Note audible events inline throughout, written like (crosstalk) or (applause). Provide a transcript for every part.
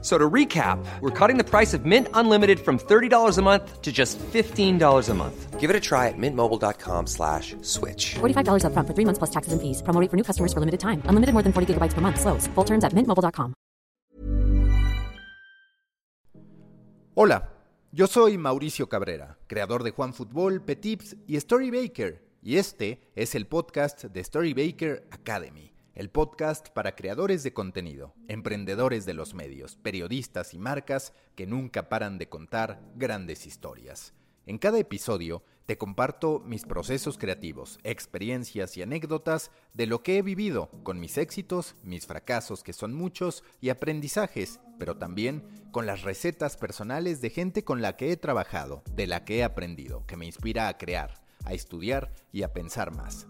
So to recap, we're cutting the price of Mint Unlimited from $30 a month to just $15 a month. Give it a try at mintmobile.com slash switch. $45 upfront for three months plus taxes and fees. Promo rate for new customers for limited time. Unlimited more than 40 gigabytes per month. Slows. Full terms at mintmobile.com. Hola, yo soy Mauricio Cabrera, creador de Juan Fútbol, Petips y Story Baker. Y este es el podcast de Story Baker Academy el podcast para creadores de contenido, emprendedores de los medios, periodistas y marcas que nunca paran de contar grandes historias. En cada episodio te comparto mis procesos creativos, experiencias y anécdotas de lo que he vivido, con mis éxitos, mis fracasos que son muchos y aprendizajes, pero también con las recetas personales de gente con la que he trabajado, de la que he aprendido, que me inspira a crear, a estudiar y a pensar más.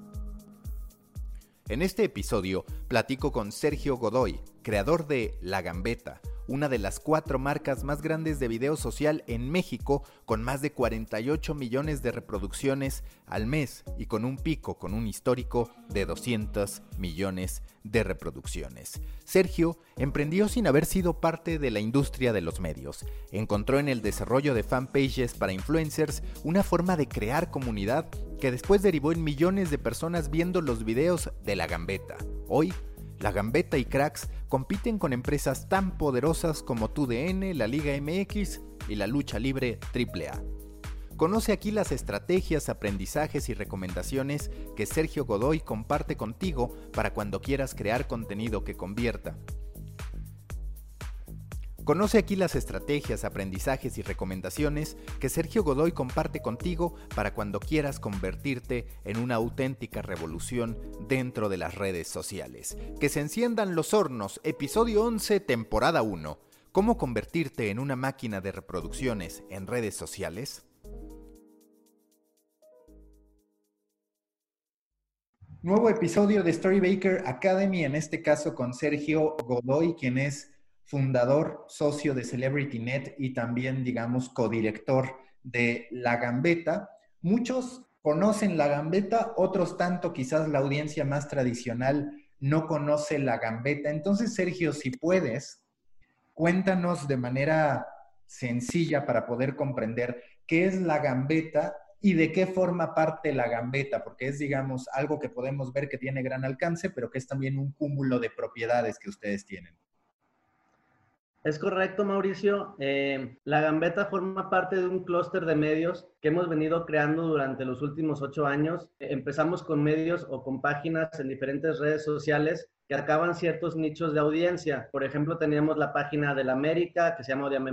En este episodio platico con Sergio Godoy, creador de La Gambeta, una de las cuatro marcas más grandes de video social en México, con más de 48 millones de reproducciones al mes y con un pico, con un histórico de 200 millones de reproducciones. Sergio emprendió sin haber sido parte de la industria de los medios. Encontró en el desarrollo de fanpages para influencers una forma de crear comunidad que después derivó en millones de personas viendo los videos de la gambeta. Hoy, la gambeta y cracks compiten con empresas tan poderosas como TUDN, la Liga MX y la lucha libre AAA. Conoce aquí las estrategias, aprendizajes y recomendaciones que Sergio Godoy comparte contigo para cuando quieras crear contenido que convierta. Conoce aquí las estrategias, aprendizajes y recomendaciones que Sergio Godoy comparte contigo para cuando quieras convertirte en una auténtica revolución dentro de las redes sociales. Que se enciendan los hornos, episodio 11, temporada 1. ¿Cómo convertirte en una máquina de reproducciones en redes sociales? Nuevo episodio de Storybaker Academy, en este caso con Sergio Godoy, quien es fundador, socio de CelebrityNet y también, digamos, codirector de La Gambeta. Muchos conocen La Gambeta, otros tanto, quizás la audiencia más tradicional no conoce La Gambeta. Entonces, Sergio, si puedes, cuéntanos de manera sencilla para poder comprender qué es La Gambeta y de qué forma parte la gambeta, porque es, digamos, algo que podemos ver que tiene gran alcance, pero que es también un cúmulo de propiedades que ustedes tienen. Es correcto, Mauricio. Eh, la Gambeta forma parte de un clúster de medios que hemos venido creando durante los últimos ocho años. Empezamos con medios o con páginas en diferentes redes sociales que acaban ciertos nichos de audiencia. Por ejemplo, teníamos la página de la América, que se llama Odiame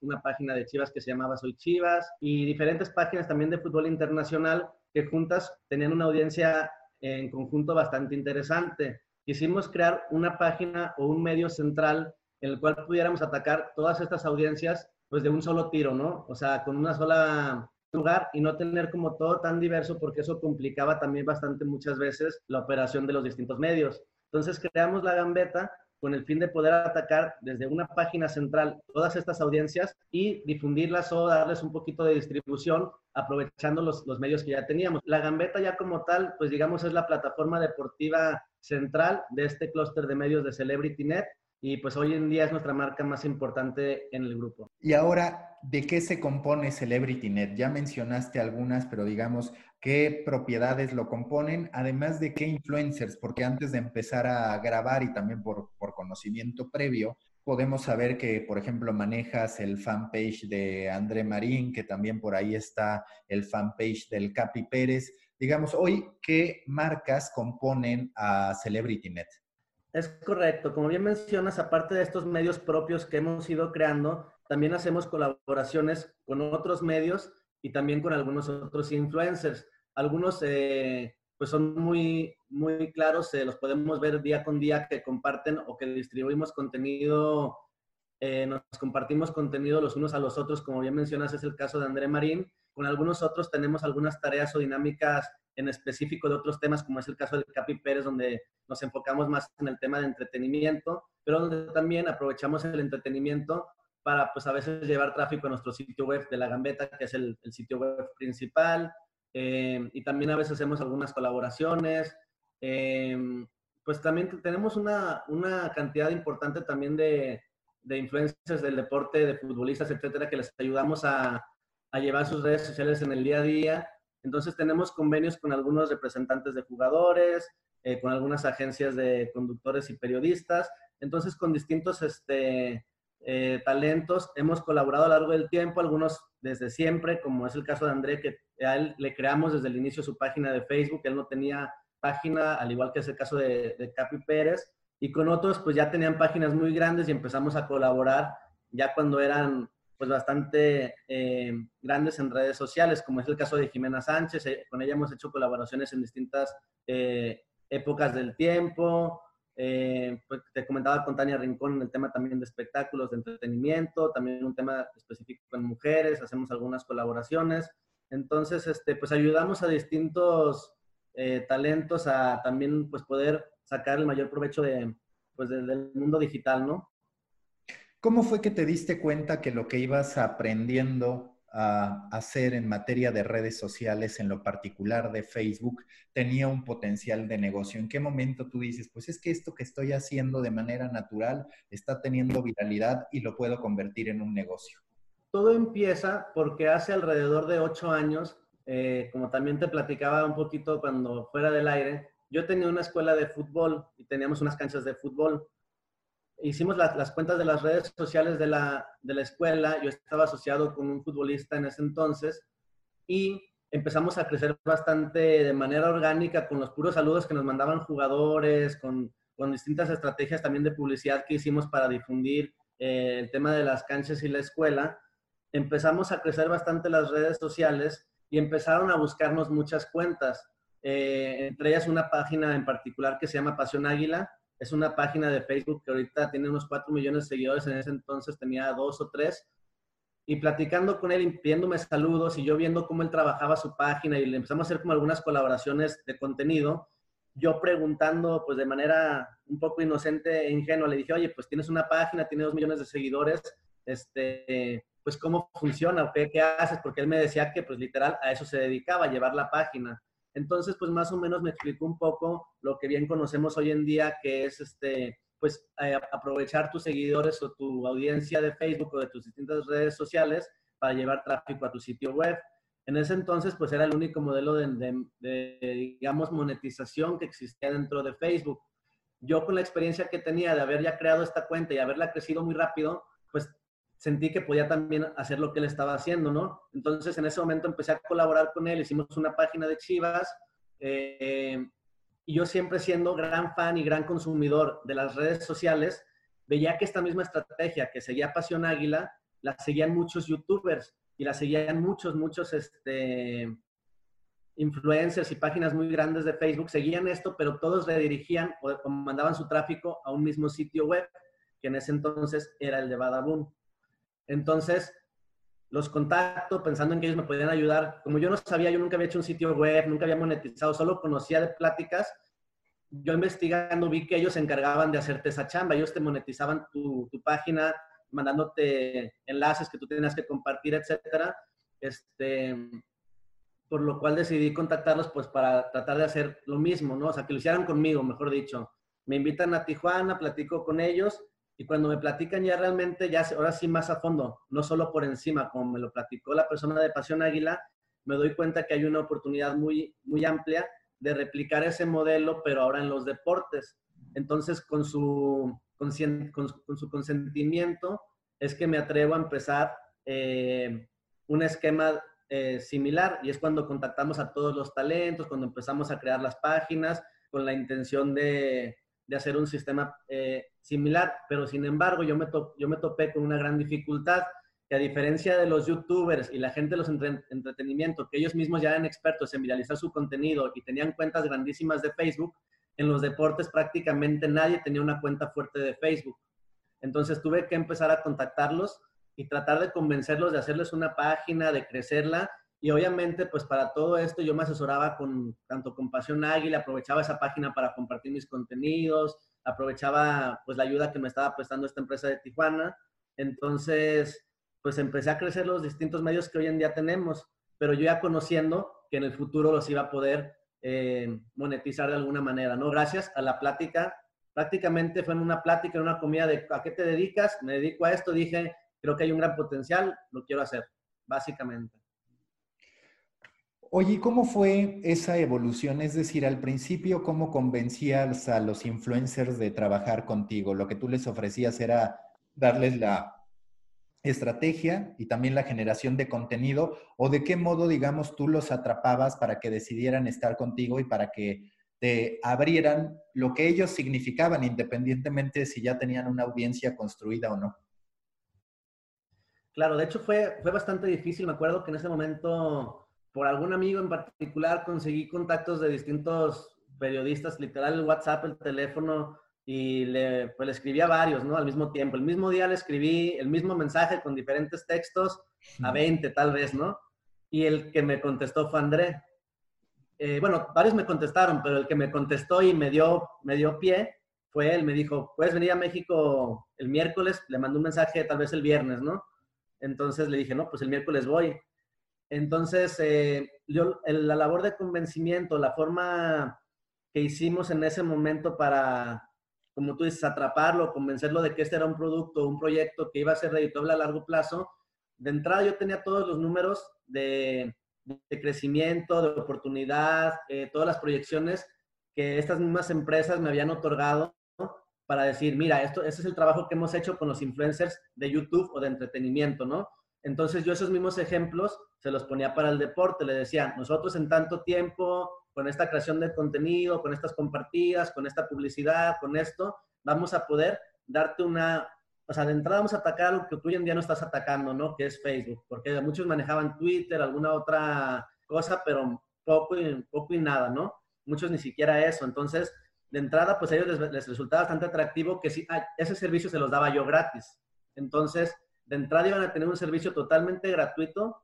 una página de Chivas que se llamaba Soy Chivas, y diferentes páginas también de fútbol internacional que juntas tenían una audiencia en conjunto bastante interesante. Quisimos crear una página o un medio central en el cual pudiéramos atacar todas estas audiencias pues de un solo tiro, ¿no? O sea, con una sola lugar y no tener como todo tan diverso porque eso complicaba también bastante muchas veces la operación de los distintos medios. Entonces creamos la gambeta con el fin de poder atacar desde una página central todas estas audiencias y difundirlas o darles un poquito de distribución aprovechando los, los medios que ya teníamos. La gambeta ya como tal, pues digamos es la plataforma deportiva central de este clúster de medios de CelebrityNet y pues hoy en día es nuestra marca más importante en el grupo. Y ahora, ¿de qué se compone CelebrityNet? Ya mencionaste algunas, pero digamos, ¿qué propiedades lo componen? Además de qué influencers, porque antes de empezar a grabar y también por, por conocimiento previo, podemos saber que, por ejemplo, manejas el fanpage de André Marín, que también por ahí está el fanpage del Capi Pérez. Digamos, hoy, ¿qué marcas componen a CelebrityNet? Es correcto. Como bien mencionas, aparte de estos medios propios que hemos ido creando, también hacemos colaboraciones con otros medios y también con algunos otros influencers. Algunos eh, pues son muy, muy claros, eh, los podemos ver día con día que comparten o que distribuimos contenido, eh, nos compartimos contenido los unos a los otros, como bien mencionas, es el caso de André Marín. Con algunos otros tenemos algunas tareas o dinámicas en específico de otros temas, como es el caso del Capi Pérez, donde nos enfocamos más en el tema de entretenimiento, pero donde también aprovechamos el entretenimiento para pues a veces llevar tráfico a nuestro sitio web de la Gambeta, que es el, sitio web principal, eh, y también a veces hacemos algunas colaboraciones. Eh, pues también tenemos una, una cantidad importante también de, de influencers del deporte, de futbolistas, etcétera, que les ayudamos a, a llevar sus redes sociales en el día a día. Entonces tenemos convenios con algunos representantes de jugadores, eh, con algunas agencias de conductores y periodistas. Entonces con distintos este, eh, talentos hemos colaborado a lo largo del tiempo, algunos desde siempre, como es el caso de André, que a él le creamos desde el inicio su página de Facebook, él no tenía página, al igual que es el caso de, de Capi Pérez, y con otros pues ya tenían páginas muy grandes y empezamos a colaborar ya cuando eran pues bastante eh, grandes en redes sociales, como es el caso de Jimena Sánchez, eh, con ella hemos hecho colaboraciones en distintas eh, épocas del tiempo, pues te comentaba con Tania Rincón en el tema también de espectáculos, de entretenimiento, también un tema específico con mujeres, hacemos algunas colaboraciones, entonces este, pues ayudamos a distintos talentos a también pues poder sacar el mayor provecho de, pues, del mundo digital, ¿no? ¿Cómo fue que te diste cuenta que lo que ibas aprendiendo a hacer en materia de redes sociales, en lo particular de Facebook, tenía un potencial de negocio? ¿En qué momento tú dices, pues es que esto que estoy haciendo de manera natural está teniendo viralidad y lo puedo convertir en un negocio? Todo empieza porque hace alrededor de ocho años, eh, como también te platicaba un poquito cuando fuera del aire, yo tenía una escuela de fútbol y teníamos unas canchas de fútbol hicimos las cuentas de las redes sociales de la, de la escuela, yo estaba asociado con un futbolista en ese entonces y empezamos a crecer bastante de manera orgánica con los puros saludos que nos mandaban jugadores, con, con distintas estrategias también de publicidad que hicimos para difundir eh, el tema de las canchas y la escuela. Empezamos a crecer bastante las redes sociales y empezaron a buscarnos muchas cuentas, eh, entre ellas una página en particular que se llama Pasión Águila, es una página de Facebook que ahorita tiene unos 4 millones de seguidores, en ese entonces tenía dos o tres. Y platicando con él, pidiéndome saludos y yo viendo cómo él trabajaba su página y le empezamos a hacer como algunas colaboraciones de contenido, yo preguntando pues de manera un poco inocente e ingenua, le dije, oye, pues tienes una página, tiene dos millones de seguidores, este, pues cómo funciona qué, qué haces, porque él me decía que pues literal a eso se dedicaba, a llevar la página. Entonces, pues más o menos me explicó un poco lo que bien conocemos hoy en día, que es este, pues eh, aprovechar tus seguidores o tu audiencia de Facebook o de tus distintas redes sociales para llevar tráfico a tu sitio web. En ese entonces, pues era el único modelo de, digamos, monetización que existía dentro de Facebook. Yo con la experiencia que tenía de haber ya creado esta cuenta y haberla crecido muy rápido, sentí que podía también hacer lo que él estaba haciendo, ¿no? Entonces en ese momento empecé a colaborar con él, hicimos una página de Chivas eh, y yo siempre siendo gran fan y gran consumidor de las redes sociales, veía que esta misma estrategia que seguía Pasión Águila, la seguían muchos youtubers y la seguían muchos, muchos este, influencers y páginas muy grandes de Facebook, seguían esto, pero todos redirigían o mandaban su tráfico a un mismo sitio web, que en ese entonces era el de Badaboom. Entonces, los contacto pensando en que ellos me podían ayudar. Como yo no sabía, yo nunca había hecho un sitio web, nunca había monetizado, solo conocía de pláticas. Yo investigando vi que ellos se encargaban de hacerte esa chamba. Ellos te monetizaban tu, página, mandándote enlaces que tú tenías que compartir, etcétera. Este, por lo cual decidí contactarlos pues para tratar de hacer lo mismo, ¿no? O sea, que lo hicieran conmigo, mejor dicho. Me invitan a Tijuana, platico con ellos y cuando me platican ya realmente, ya ahora sí más a fondo, no solo por encima, como me lo platicó la persona de Pasión Águila, me doy cuenta que hay una oportunidad muy, muy amplia de replicar ese modelo, pero ahora en los deportes. Entonces, con su, con, su consentimiento, es que me atrevo a empezar eh, un esquema eh, similar y es cuando contactamos a todos los talentos, cuando empezamos a crear las páginas con la intención de, de hacer un sistema eh, similar, pero sin embargo yo me, yo me topé con una gran dificultad, que a diferencia de los youtubers y la gente de los entretenimientos, que ellos mismos ya eran expertos en viralizar su contenido y tenían cuentas grandísimas de Facebook, en los deportes prácticamente nadie tenía una cuenta fuerte de Facebook. Entonces tuve que empezar a contactarlos y tratar de convencerlos de hacerles una página, de crecerla y obviamente, pues para todo esto yo me asesoraba con tanto con Pasión Águila, aprovechaba esa página para compartir mis contenidos, aprovechaba pues la ayuda que me estaba prestando esta empresa de Tijuana. Entonces, pues empecé a crecer los distintos medios que hoy en día tenemos, pero yo ya conociendo que en el futuro los iba a poder eh, monetizar de alguna manera, ¿no? Gracias a la plática. Prácticamente fue en una plática, en una comida de ¿a qué te dedicas? Me dedico a esto, dije, creo que hay un gran potencial, lo quiero hacer, básicamente. Oye, ¿cómo fue esa evolución? Es decir, al principio, ¿cómo convencías a los influencers de trabajar contigo? Lo que tú les ofrecías era darles la estrategia y también la generación de contenido, o de qué modo, digamos, tú los atrapabas para que decidieran estar contigo y para que te abrieran lo que ellos significaban, independientemente de si ya tenían una audiencia construida o no. Claro, de hecho fue, fue bastante difícil. Me acuerdo que en ese momento por algún amigo en particular conseguí contactos de distintos periodistas, literal el WhatsApp, el teléfono, y le, pues, le escribí a varios, ¿no? Al mismo tiempo. El mismo día le escribí el mismo mensaje con diferentes textos, a 20 tal vez, ¿no? Y el que me contestó fue André. Eh, bueno, varios me contestaron, pero el que me contestó y me dio, me dio pie fue él. Me dijo, ¿puedes venir a México el miércoles? Le mandó un mensaje tal vez el viernes, ¿no? Entonces le dije, no, pues el miércoles voy. Entonces, eh, yo, la labor de convencimiento, la forma que hicimos en ese momento para, como tú dices, atraparlo, convencerlo de que este era un producto, un proyecto que iba a ser redituable a largo plazo, de entrada yo tenía todos los números de, crecimiento, de oportunidad, eh, todas las proyecciones que estas mismas empresas me habían otorgado para decir, mira, esto, este es el trabajo que hemos hecho con los influencers de YouTube o de entretenimiento, ¿no? Entonces yo esos mismos ejemplos se los ponía para el deporte, le decía, nosotros en tanto tiempo, con esta creación de contenido, con estas compartidas, con esta publicidad, con esto, vamos a poder darte una, o sea, de entrada vamos a atacar lo que tú hoy en no estás atacando, ¿no? Que es Facebook, porque muchos manejaban Twitter, alguna otra cosa, pero poco y, poco y nada, ¿no? Muchos ni siquiera eso. Entonces, de entrada, pues a ellos les, resultaba bastante atractivo que sí, ese servicio se los daba yo gratis. Entonces, de entrada iban a tener un servicio totalmente gratuito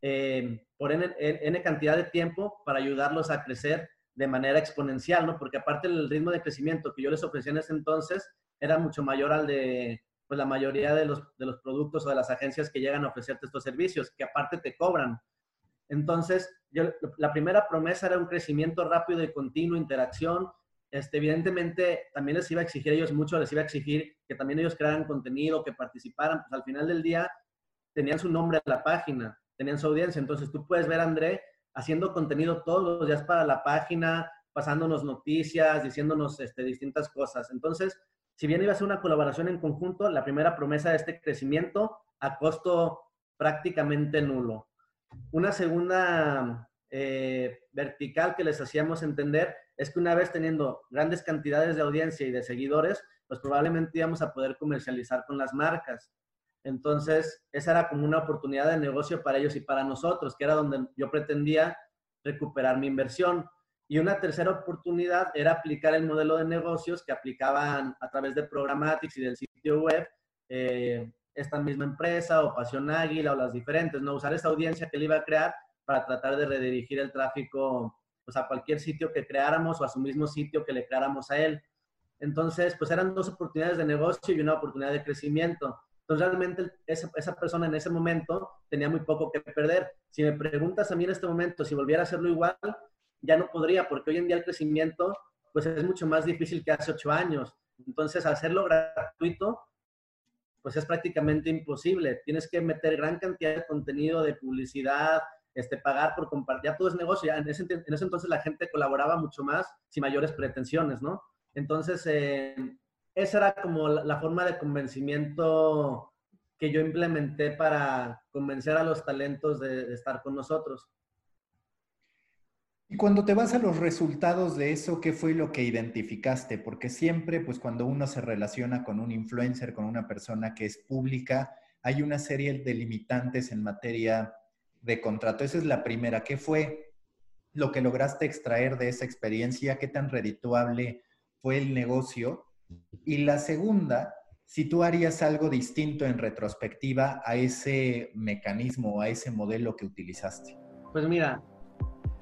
eh, por N, cantidad de tiempo para ayudarlos a crecer de manera exponencial, ¿no? Porque aparte el ritmo de crecimiento que yo les ofrecía en ese entonces era mucho mayor al de pues, la mayoría de los, de los productos o de las agencias que llegan a ofrecerte estos servicios, que aparte te cobran. Entonces, la primera promesa era un crecimiento rápido y continuo, interacción, este, evidentemente también les iba a exigir ellos mucho, les iba a exigir que también ellos crearan contenido, que participaran, pues al final del día tenían su nombre en la página, tenían su audiencia, entonces tú puedes ver a André haciendo contenido todos los días para la página, pasándonos noticias, diciéndonos este, distintas cosas. Entonces, si bien iba a ser una colaboración en conjunto, la primera promesa de este crecimiento a costo prácticamente nulo. Una segunda eh, vertical que les hacíamos entender es que una vez teniendo grandes cantidades de audiencia y de seguidores, pues probablemente íbamos a poder comercializar con las marcas. Entonces, esa era como una oportunidad de negocio para ellos y para nosotros, que era donde yo pretendía recuperar mi inversión. Y una tercera oportunidad era aplicar el modelo de negocios que aplicaban a través de Programatics y del sitio web eh, esta misma empresa o Pasión Águila o las diferentes, ¿no? Usar esa audiencia que le iba a crear para tratar de redirigir el tráfico pues, a cualquier sitio que creáramos o a su mismo sitio que le creáramos a él. Entonces, pues eran dos oportunidades de negocio y una oportunidad de crecimiento. Entonces, realmente esa, esa, persona en ese momento tenía muy poco que perder. Si me preguntas a mí en este momento si volviera a hacerlo igual, ya no podría, porque hoy en día el crecimiento pues es mucho más difícil que hace ocho años. Entonces, hacerlo gratuito, pues es prácticamente imposible. Tienes que meter gran cantidad de contenido, de publicidad, este, pagar por compartir, ya todo es negocio, ya en ese, en ese entonces la gente colaboraba mucho más sin mayores pretensiones, ¿no? Entonces, eh, esa era como la, forma de convencimiento que yo implementé para convencer a los talentos de, de estar con nosotros. Y cuando te vas a los resultados de eso, ¿qué fue lo que identificaste? Porque siempre, pues cuando uno se relaciona con un influencer, con una persona que es pública, hay una serie de limitantes en materia de contrato. Esa es la primera. ¿Qué fue lo que lograste extraer de esa experiencia? ¿Qué tan redituable fue el negocio? Y la segunda, si tú harías algo distinto en retrospectiva a ese mecanismo, a ese modelo que utilizaste. Pues mira,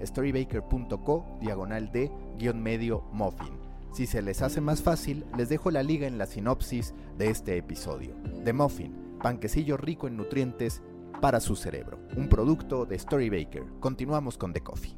storybaker.co diagonal de guion medio muffin. Si se les hace más fácil, les dejo la liga en la sinopsis de este episodio. The Muffin, panquecillo rico en nutrientes para su cerebro. Un producto de Storybaker. Continuamos con The Coffee.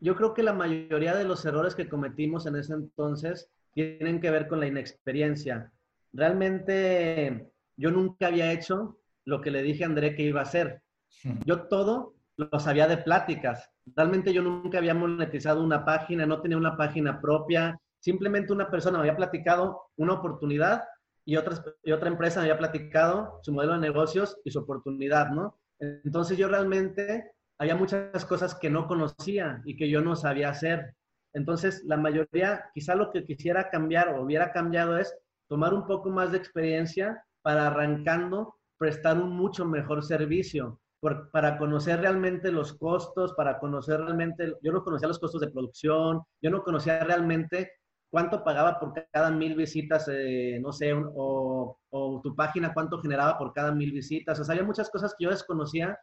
Yo creo que la mayoría de los errores que cometimos en ese entonces tienen que ver con la inexperiencia. Realmente yo nunca había hecho lo que le dije a André que iba a hacer. (laughs) Yo todo lo sabía de pláticas. Realmente yo nunca había monetizado una página, no tenía una página propia. Simplemente una persona me había platicado una oportunidad y, otras, y otra empresa me había platicado su modelo de negocios y su oportunidad, ¿no? Entonces yo realmente había muchas cosas que no conocía y que yo no sabía hacer. Entonces la mayoría, quizá lo que quisiera cambiar o hubiera cambiado es tomar un poco más de experiencia para arrancando prestar un mucho mejor servicio para conocer realmente los costos, para conocer realmente, yo no conocía los costos de producción, yo no conocía realmente cuánto pagaba por cada mil visitas, eh, no sé, o, o, tu página cuánto generaba por cada mil visitas. O sea, había muchas cosas que yo desconocía,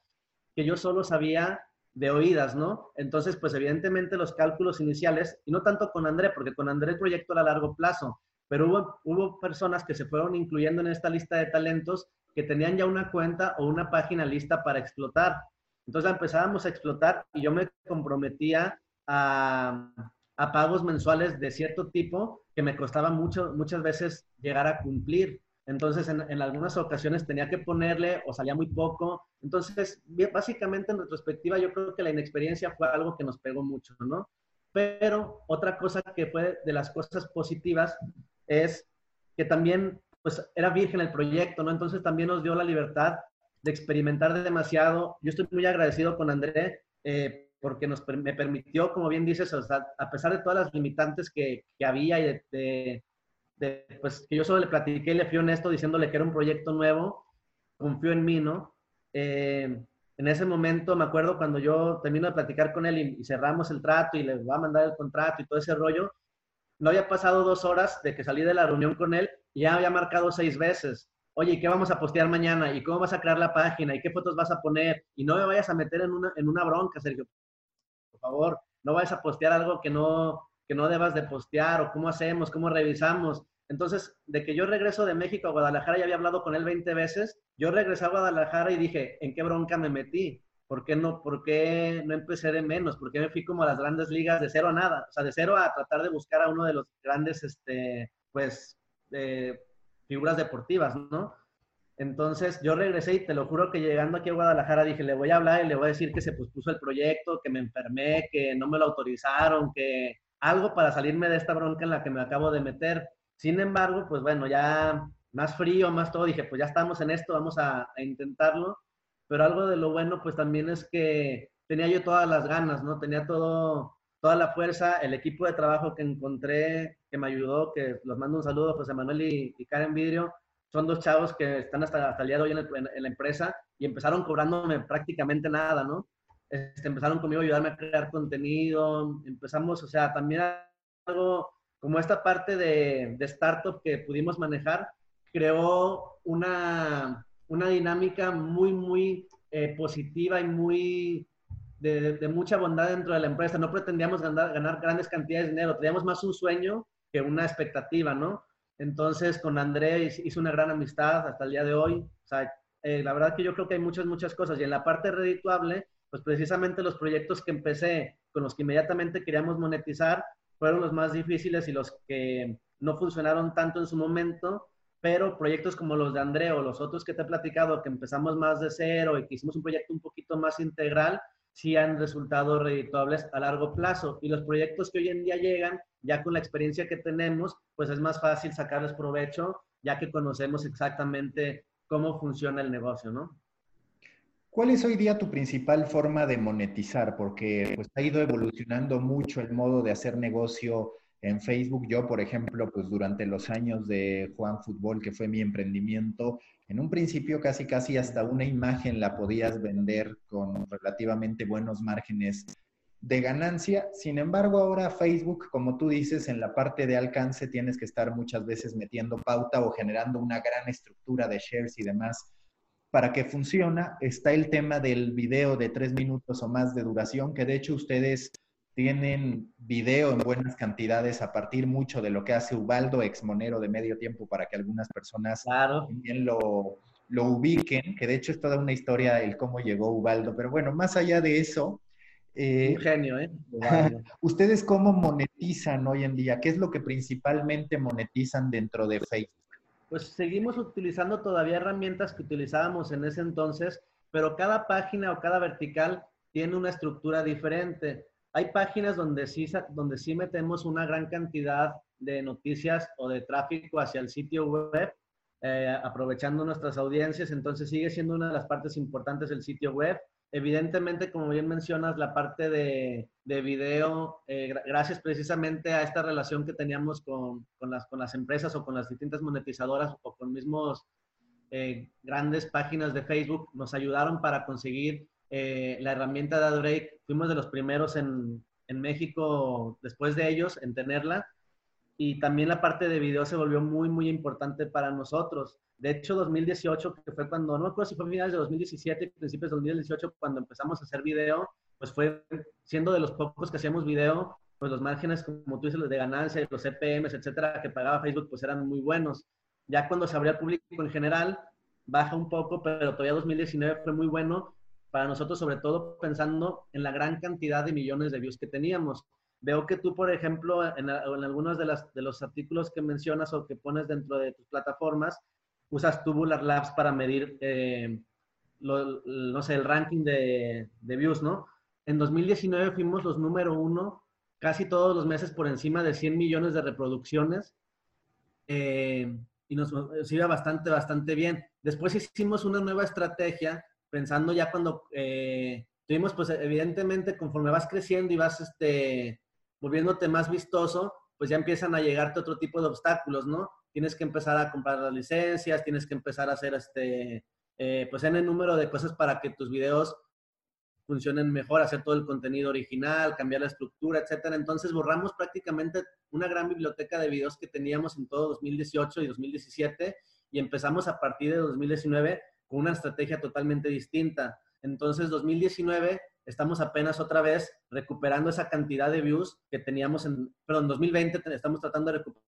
que yo solo sabía de oídas, ¿no? Entonces, pues evidentemente los cálculos iniciales, y no tanto con André, porque con André el proyecto era a largo plazo, pero hubo, hubo personas que se fueron incluyendo en esta lista de talentos que tenían ya una cuenta o una página lista para explotar. Entonces empezábamos a explotar y yo me comprometía a, pagos mensuales de cierto tipo que me costaba mucho, muchas veces llegar a cumplir. Entonces, en, en, algunas ocasiones tenía que ponerle o salía muy poco. Entonces, básicamente en retrospectiva, yo creo que la inexperiencia fue algo que nos pegó mucho, ¿no? Pero otra cosa que fue de las cosas positivas es que también pues era virgen el proyecto, ¿no? Entonces también nos dio la libertad de experimentar demasiado. Yo estoy muy agradecido con André eh, porque nos, me permitió, como bien dices, a pesar de todas las limitantes que, que había y de, pues que yo solo le platiqué y le fui honesto diciéndole que era un proyecto nuevo, confió en mí, ¿no? Eh, en ese momento me acuerdo cuando yo termino de platicar con él y, y cerramos el trato y le voy a mandar el contrato y todo ese rollo, no había pasado dos horas de que salí de la reunión con él ya había marcado seis veces. Oye, ¿y qué vamos a postear mañana? ¿Y cómo vas a crear la página? ¿Y qué fotos vas a poner? Y no me vayas a meter en una, en una bronca, Sergio. Por favor, no vayas a postear algo que no, que no debas de postear o cómo hacemos, cómo revisamos. Entonces, de que yo regreso de México a Guadalajara, ya había hablado con él 20 veces, yo regresé a Guadalajara y dije, ¿en qué bronca me metí? ¿por qué no, por qué no empecé de menos? ¿Por qué me fui como a las grandes ligas de cero a nada? O sea, de cero a tratar de buscar a uno de los grandes, este, pues, figuras deportivas, ¿no? Entonces yo regresé y te lo juro que llegando aquí a Guadalajara dije, le voy a hablar y le voy a decir que se pospuso el proyecto, que me enfermé, que no me lo autorizaron, que algo para salirme de esta bronca en la que me acabo de meter. Sin embargo, pues bueno, ya más frío, más todo, dije, pues ya estamos en esto, vamos a intentarlo pero algo de lo bueno pues también es que tenía yo todas las ganas, ¿no? Tenía todo, toda la fuerza, el equipo de trabajo que encontré, que me ayudó, que los mando un saludo, José Manuel y, Karen Vidrio, son dos chavos que están hasta, hasta el día de hoy en, la empresa y empezaron cobrándome prácticamente nada, ¿no? Este, empezaron conmigo a ayudarme a crear contenido, empezamos, o sea, también algo como esta parte de, de startup que pudimos manejar, creó una, una dinámica muy, muy eh, positiva y muy de, mucha bondad dentro de la empresa. No pretendíamos ganar, ganar grandes cantidades de dinero, teníamos más un sueño que una expectativa, ¿no? Entonces, con André hizo una gran amistad hasta el día de hoy. O sea, eh, la verdad que yo creo que hay muchas, muchas cosas. Y en la parte redituable, pues precisamente los proyectos que empecé, con los que inmediatamente queríamos monetizar, fueron los más difíciles y los que no funcionaron tanto en su momento, pero proyectos como los de André o los otros que te he platicado, que empezamos más de cero y que hicimos un proyecto un poquito más integral, sí han resultado redituables a largo plazo. Y los proyectos que hoy en día llegan, ya con la experiencia que tenemos, pues es más fácil sacarles provecho, ya que conocemos exactamente cómo funciona el negocio, ¿no? ¿Cuál es hoy día tu principal forma de monetizar? Porque pues, ha ido evolucionando mucho el modo de hacer negocio en Facebook. Yo, por ejemplo, pues durante los años de Juan Fútbol, que fue mi emprendimiento, en un principio casi casi hasta una imagen la podías vender con relativamente buenos márgenes de ganancia. Sin embargo, ahora Facebook, como tú dices, en la parte de alcance tienes que estar muchas veces metiendo pauta o generando una gran estructura de shares y demás para que funciona está el tema del video de tres minutos o más de duración, que de hecho ustedes tienen video en buenas cantidades a partir mucho de lo que hace Ubaldo, ex monero de medio tiempo, para que algunas personas también lo, lo ubiquen, que de hecho es toda una historia el cómo llegó Ubaldo. Pero bueno, más allá de eso... Eh, Un genio, ¿eh? (laughs) ¿Ustedes cómo monetizan hoy en día? ¿Qué es lo que principalmente monetizan dentro de Facebook? pues seguimos utilizando todavía herramientas que utilizábamos en ese entonces, pero cada página o cada vertical tiene una estructura diferente. Hay páginas donde sí, donde sí metemos una gran cantidad de noticias o de tráfico hacia el sitio web, eh, aprovechando nuestras audiencias, entonces sigue siendo una de las partes importantes del sitio web. Evidentemente, como bien mencionas, la parte de, de video, eh, gracias precisamente a esta relación que teníamos con, con, las, con las empresas o con las distintas monetizadoras o con mismos eh, grandes páginas de Facebook, nos ayudaron para conseguir eh, la herramienta de AdBreak. Fuimos de los primeros en, en México, después de ellos, en tenerla. Y también la parte de video se volvió muy, muy importante para nosotros. De hecho, 2018, que fue cuando, no me acuerdo si fue finales de 2017, principios de 2018, cuando empezamos a hacer video, pues fue siendo de los pocos que hacíamos video, pues los márgenes, como tú dices, los de ganancia, los CPMs, etcétera, que pagaba Facebook, pues eran muy buenos. Ya cuando se abrió al público en general, baja un poco, pero todavía 2019 fue muy bueno para nosotros, sobre todo pensando en la gran cantidad de millones de views que teníamos. Veo que tú, por ejemplo, en, algunos de, los artículos que mencionas o que pones dentro de tus plataformas, usas Tubular Labs para medir, eh, no sé, el ranking de, de, views, ¿no? En 2019 fuimos los número uno casi todos los meses por encima de 100 millones de reproducciones eh, y nos, iba bastante, bastante bien. Después hicimos una nueva estrategia pensando ya cuando eh, tuvimos, pues evidentemente conforme vas creciendo y vas este, volviéndote más vistoso, pues ya empiezan a llegarte otro tipo de obstáculos, ¿no? tienes que empezar a comprar las licencias, tienes que empezar a hacer este, eh, pues en el número de cosas para que tus videos funcionen mejor, hacer todo el contenido original, cambiar la estructura, etcétera. Entonces borramos prácticamente una gran biblioteca de videos que teníamos en todo 2018 y 2017 y empezamos a partir de 2019 una estrategia totalmente distinta. Entonces 2019 estamos apenas otra vez recuperando esa cantidad de views que teníamos en, perdón, 2020 estamos tratando de recuperar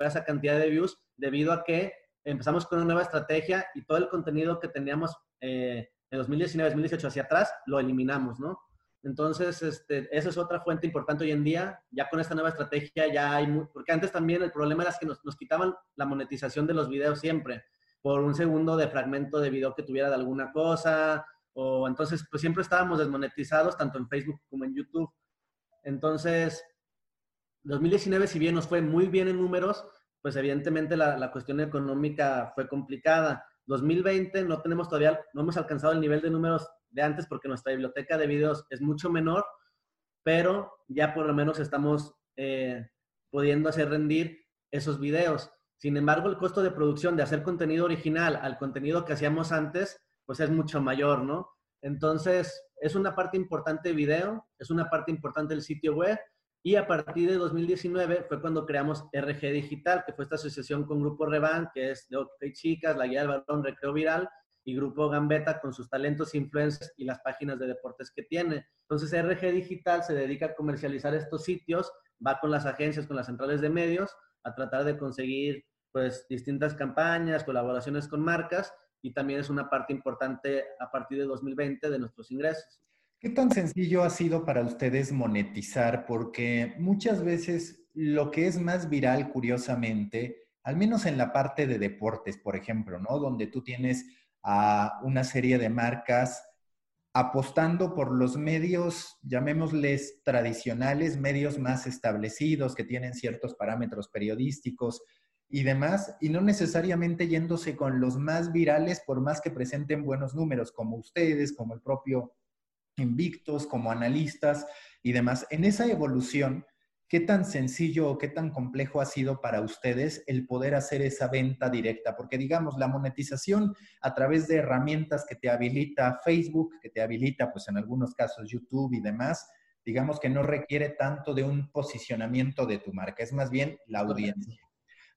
esa cantidad de views debido a que empezamos con una nueva estrategia y todo el contenido que teníamos en 2019, 2018 hacia atrás, lo eliminamos, ¿no? Entonces, este, esa es otra fuente importante hoy en día. Ya con esta nueva estrategia ya hay, porque antes también el problema era que nos, nos, quitaban la monetización de los videos siempre, por un segundo de fragmento de video que tuviera de alguna cosa, o entonces, pues siempre estábamos desmonetizados, tanto en Facebook como en YouTube. Entonces, 2019, si bien nos fue muy bien en números, pues evidentemente la, cuestión económica fue complicada. 2020 no tenemos todavía, no hemos alcanzado el nivel de números de antes porque nuestra biblioteca de videos es mucho menor, pero ya por lo menos estamos eh, pudiendo hacer rendir esos videos. Sin embargo, el costo de producción de hacer contenido original al contenido que hacíamos antes, pues es mucho mayor, ¿no? Entonces, es una parte importante de video, es una parte importante del sitio web, y a partir de 2019 fue cuando creamos RG Digital, que fue esta asociación con Grupo Revan, que es de OK Chicas, La Guía del Balón, Recreo Viral, y Grupo Gambeta con sus talentos, influencers y las páginas de deportes que tiene. Entonces RG Digital se dedica a comercializar estos sitios, va con las agencias, con las centrales de medios, a tratar de conseguir pues distintas campañas, colaboraciones con marcas y también es una parte importante a partir de 2020 de nuestros ingresos. ¿Qué tan sencillo ha sido para ustedes monetizar? Porque muchas veces lo que es más viral, curiosamente, al menos en la parte de deportes, por ejemplo, ¿no? Donde tú tienes a una serie de marcas apostando por los medios, llamémosles tradicionales, medios más establecidos, que tienen ciertos parámetros periodísticos, y demás, y no necesariamente yéndose con los más virales, por más que presenten buenos números, como ustedes, como el propio Invictos, como analistas y demás. En esa evolución, ¿qué tan sencillo o qué tan complejo ha sido para ustedes el poder hacer esa venta directa? Porque digamos, la monetización a través de herramientas que te habilita Facebook, que te habilita, pues en algunos casos YouTube y demás, digamos que no requiere tanto de un posicionamiento de tu marca, es más bien la audiencia.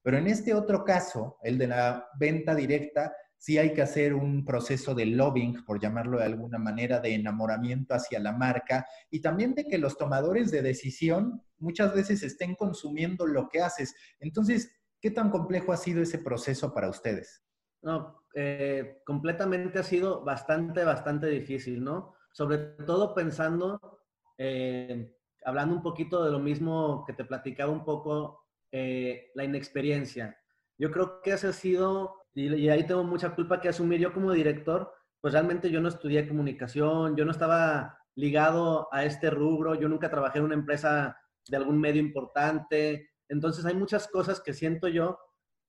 Pero en este otro caso, el de la venta directa, sí hay que hacer un proceso de lobbying, por llamarlo de alguna manera, de enamoramiento hacia la marca y también de que los tomadores de decisión muchas veces estén consumiendo lo que haces. Entonces, ¿qué tan complejo ha sido ese proceso para ustedes? No, eh, completamente ha sido bastante, bastante difícil, ¿no? Sobre todo pensando, eh, hablando un poquito de lo mismo que te platicaba un poco eh, la inexperiencia. Yo creo que ese ha sido, y, ahí tengo mucha culpa que asumir yo como director, pues realmente yo no estudié comunicación, yo no estaba ligado a este rubro, yo nunca trabajé en una empresa de algún medio importante. Entonces hay muchas cosas que siento yo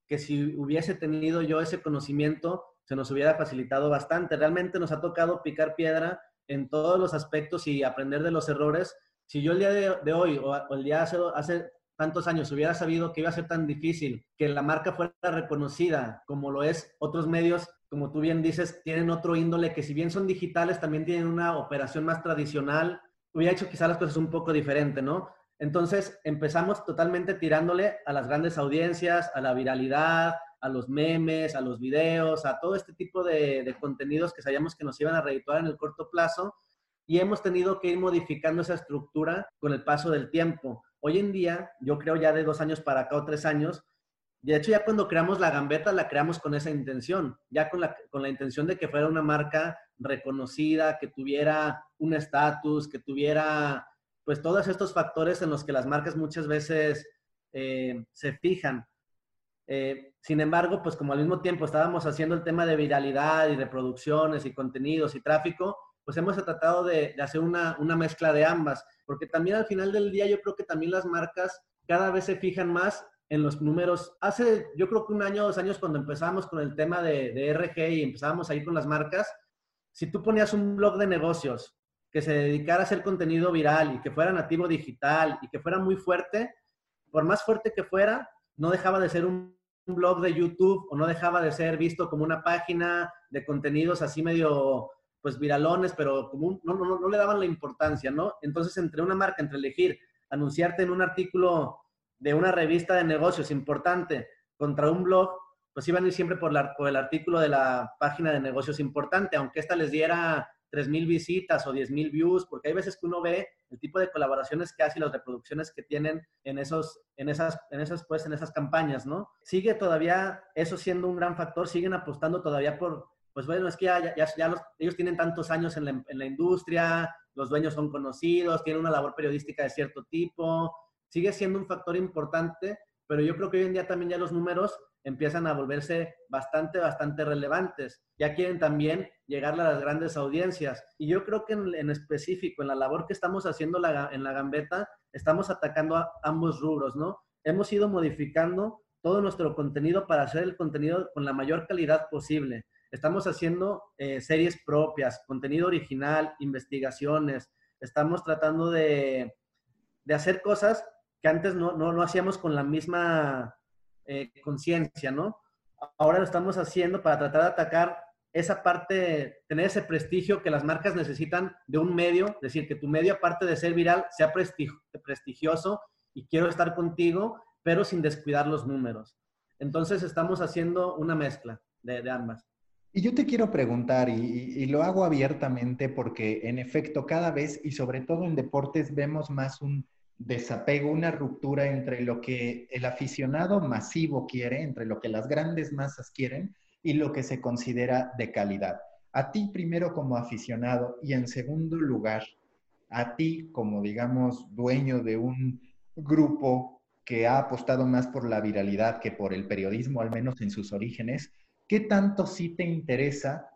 que si hubiese tenido yo ese conocimiento, se nos hubiera facilitado bastante. Realmente nos ha tocado picar piedra en todos los aspectos y aprender de los errores. Si yo el día de, hoy o, el día hace, hace tantos años hubiera sabido que iba a ser tan difícil que la marca fuera reconocida como lo es otros medios, como tú bien dices, tienen otro índole que si bien son digitales, también tienen una operación más tradicional, hubiera hecho quizás las cosas un poco diferente, ¿no? Entonces empezamos totalmente tirándole a las grandes audiencias, a la viralidad, a los memes, a los videos, a todo este tipo de, de contenidos que sabíamos que nos iban a redituar en el corto plazo y hemos tenido que ir modificando esa estructura con el paso del tiempo. Hoy en día, yo creo ya de dos años para acá o tres años, de hecho ya cuando creamos la gambeta la creamos con esa intención, ya con la, con la intención de que fuera una marca reconocida, que tuviera un estatus, que tuviera pues todos estos factores en los que las marcas muchas veces eh, se fijan. Eh, sin embargo, pues como al mismo tiempo estábamos haciendo el tema de viralidad y reproducciones y contenidos y tráfico, pues hemos tratado de, hacer una, una, mezcla de ambas, porque también al final del día yo creo que también las marcas cada vez se fijan más en los números. Hace, yo creo que un año, dos años, cuando empezamos con el tema de, RG y empezábamos a ir con las marcas, si tú ponías un blog de negocios que se dedicara a hacer contenido viral y que fuera nativo digital y que fuera muy fuerte, por más fuerte que fuera, no dejaba de ser un blog de YouTube o no dejaba de ser visto como una página de contenidos así medio pues viralones, pero como no, no, no le daban la importancia, ¿no? Entonces, entre una marca, entre elegir anunciarte en un artículo de una revista de negocios importante contra un blog, pues iban a ir siempre por, la, por el artículo de la página de negocios importante, aunque esta les diera 3.000 visitas o 10.000 views, porque hay veces que uno ve el tipo de colaboraciones que hace y las reproducciones que tienen en, esos, en, esas, en, esas, pues, en esas campañas, ¿no? Sigue todavía eso siendo un gran factor, siguen apostando todavía por, pues bueno, es que ya, ya, ellos tienen tantos años en la, industria, los dueños son conocidos, tienen una labor periodística de cierto tipo, sigue siendo un factor importante, pero yo creo que hoy en día también ya los números empiezan a volverse bastante, bastante relevantes. Ya quieren también llegar a las grandes audiencias. Y yo creo que en, específico, en la labor que estamos haciendo en la gambeta, estamos atacando a ambos rubros, ¿no? Hemos ido modificando todo nuestro contenido para hacer el contenido con la mayor calidad posible Estamos haciendo eh, series propias, contenido original, investigaciones. Estamos tratando de, de hacer cosas que antes no, no, no hacíamos con la misma eh, conciencia, ¿no? Ahora lo estamos haciendo para tratar de atacar esa parte, tener ese prestigio que las marcas necesitan de un medio, es decir, que tu medio, aparte de ser viral, sea prestigioso y quiero estar contigo, pero sin descuidar los números. Entonces estamos haciendo una mezcla de, de ambas. Y yo te quiero preguntar, y, lo hago abiertamente porque en efecto cada vez, y sobre todo en deportes, vemos más un desapego, una ruptura entre lo que el aficionado masivo quiere, entre lo que las grandes masas quieren y lo que se considera de calidad. A ti primero como aficionado y en segundo lugar, a ti como digamos dueño de un grupo que ha apostado más por la viralidad que por el periodismo, al menos en sus orígenes, ¿qué tanto sí te interesa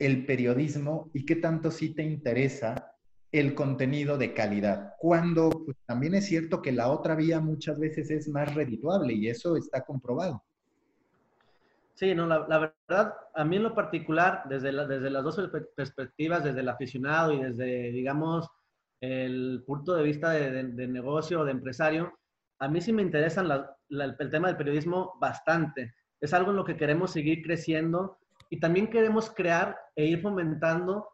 el periodismo y qué tanto sí te interesa el contenido de calidad, cuando pues, también es cierto que la otra vía muchas veces es más redituable y eso está comprobado. Sí, no, la, verdad, a mí en lo particular, desde, desde las dos perspectivas, desde el aficionado y desde, digamos, el punto de vista de, negocio o de empresario, a mí sí me interesan el tema del periodismo bastante. Es algo en lo que queremos seguir creciendo y también queremos crear e ir fomentando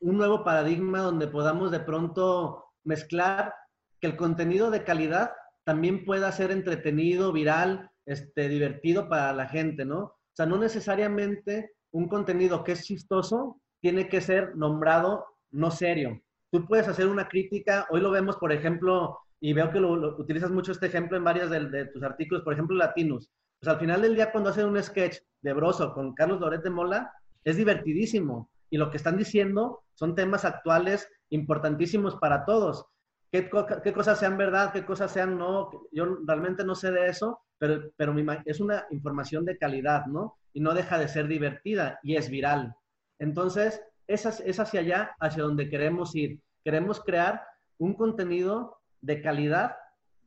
un nuevo paradigma donde podamos de pronto mezclar que el contenido de calidad también pueda ser entretenido, viral, este, divertido para la gente, ¿no? O sea, no necesariamente un contenido que es chistoso tiene que ser nombrado no serio. Tú puedes hacer una crítica, hoy lo vemos, por ejemplo, y veo que lo, utilizas mucho este ejemplo en varios de, de, tus artículos, por ejemplo, latinos. Pues al final del día, cuando hacen un sketch de Broso con Carlos Loret de Mola, es divertidísimo. Y lo que están diciendo son temas actuales importantísimos para todos. ¿Qué, cosas sean verdad, qué cosas sean no? Yo realmente no sé de eso, pero, pero es una información de calidad, ¿no? Y no deja de ser divertida y es viral. Entonces, es, es hacia allá, hacia donde queremos ir. Queremos crear un contenido de calidad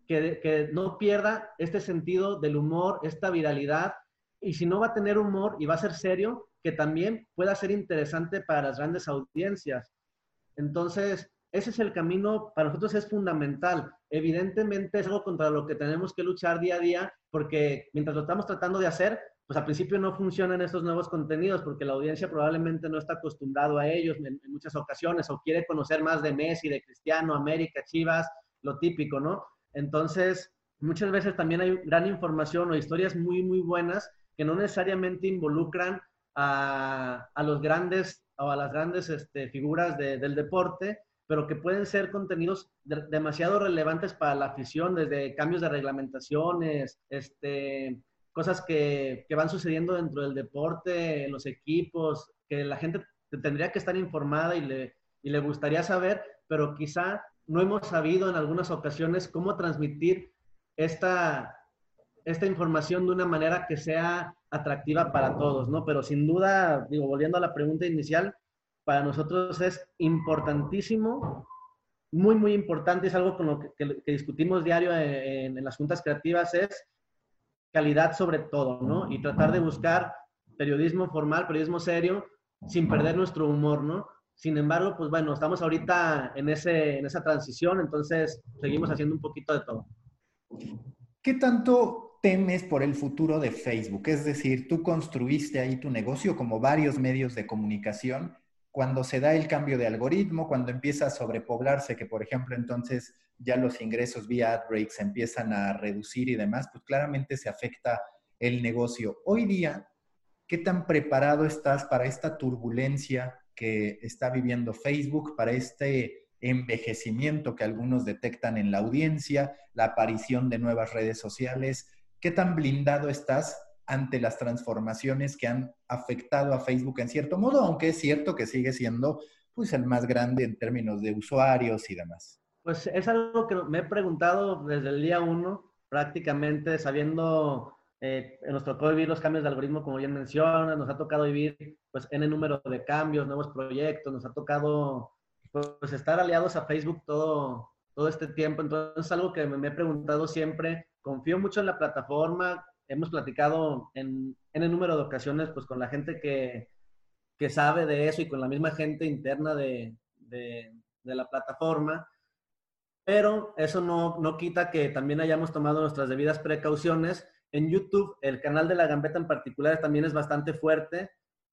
que, no pierda este sentido del humor, esta viralidad, y si no va a tener humor y va a ser serio, que también pueda ser interesante para las grandes audiencias. Entonces, ese es el camino, para nosotros es fundamental. Evidentemente es algo contra lo que tenemos que luchar día a día, porque mientras lo estamos tratando de hacer, pues al principio no funcionan estos nuevos contenidos, porque la audiencia probablemente no está acostumbrado a ellos en, en muchas ocasiones, o quiere conocer más de Messi, de Cristiano, América, Chivas, lo típico, ¿no? Entonces, muchas veces también hay gran información o historias muy, muy buenas que no necesariamente involucran a, los grandes o a las grandes este, figuras del deporte, pero que pueden ser contenidos demasiado relevantes para la afición, desde cambios de reglamentaciones, este, cosas que, van sucediendo dentro del deporte, los equipos, que la gente tendría que estar informada y le, y le gustaría saber, pero quizá no hemos sabido en algunas ocasiones cómo transmitir esta, esta información de una manera que sea atractiva para todos, ¿no? Pero sin duda, digo, volviendo a la pregunta inicial, para nosotros es importantísimo, muy, muy importante, es algo con lo que, discutimos diario en, en, las juntas creativas, es calidad sobre todo, ¿no? Y tratar de buscar periodismo formal, periodismo serio, sin perder nuestro humor, ¿no? Sin embargo, pues bueno, estamos ahorita en, ese, en esa transición, entonces seguimos haciendo un poquito de todo. ¿Qué tanto temes por el futuro de Facebook? Es decir, tú construiste ahí tu negocio como varios medios de comunicación. Cuando se da el cambio de algoritmo, cuando empieza a sobrepoblarse, que por ejemplo entonces ya los ingresos vía ad breaks empiezan a reducir y demás, pues claramente se afecta el negocio. Hoy día, ¿qué tan preparado estás para esta turbulencia que está viviendo Facebook, para este envejecimiento que algunos detectan en la audiencia, la aparición de nuevas redes sociales. ¿Qué tan blindado estás ante las transformaciones que han afectado a Facebook en cierto modo, aunque es cierto que sigue siendo pues el más grande en términos de usuarios y demás? Pues es algo que me he preguntado desde el día uno, prácticamente sabiendo eh, nos tocó vivir los cambios de algoritmo, como bien mencionas, nos ha tocado vivir pues N número de cambios, nuevos proyectos, nos ha tocado pues estar aliados a Facebook todo, todo este tiempo. Entonces es algo que me, he preguntado siempre. Confío mucho en la plataforma. Hemos platicado en N número de ocasiones pues con la gente que, que sabe de eso y con la misma gente interna de, de, de la plataforma. Pero eso no, no quita que también hayamos tomado nuestras debidas precauciones en YouTube, el canal de La Gambeta en particular también es bastante fuerte.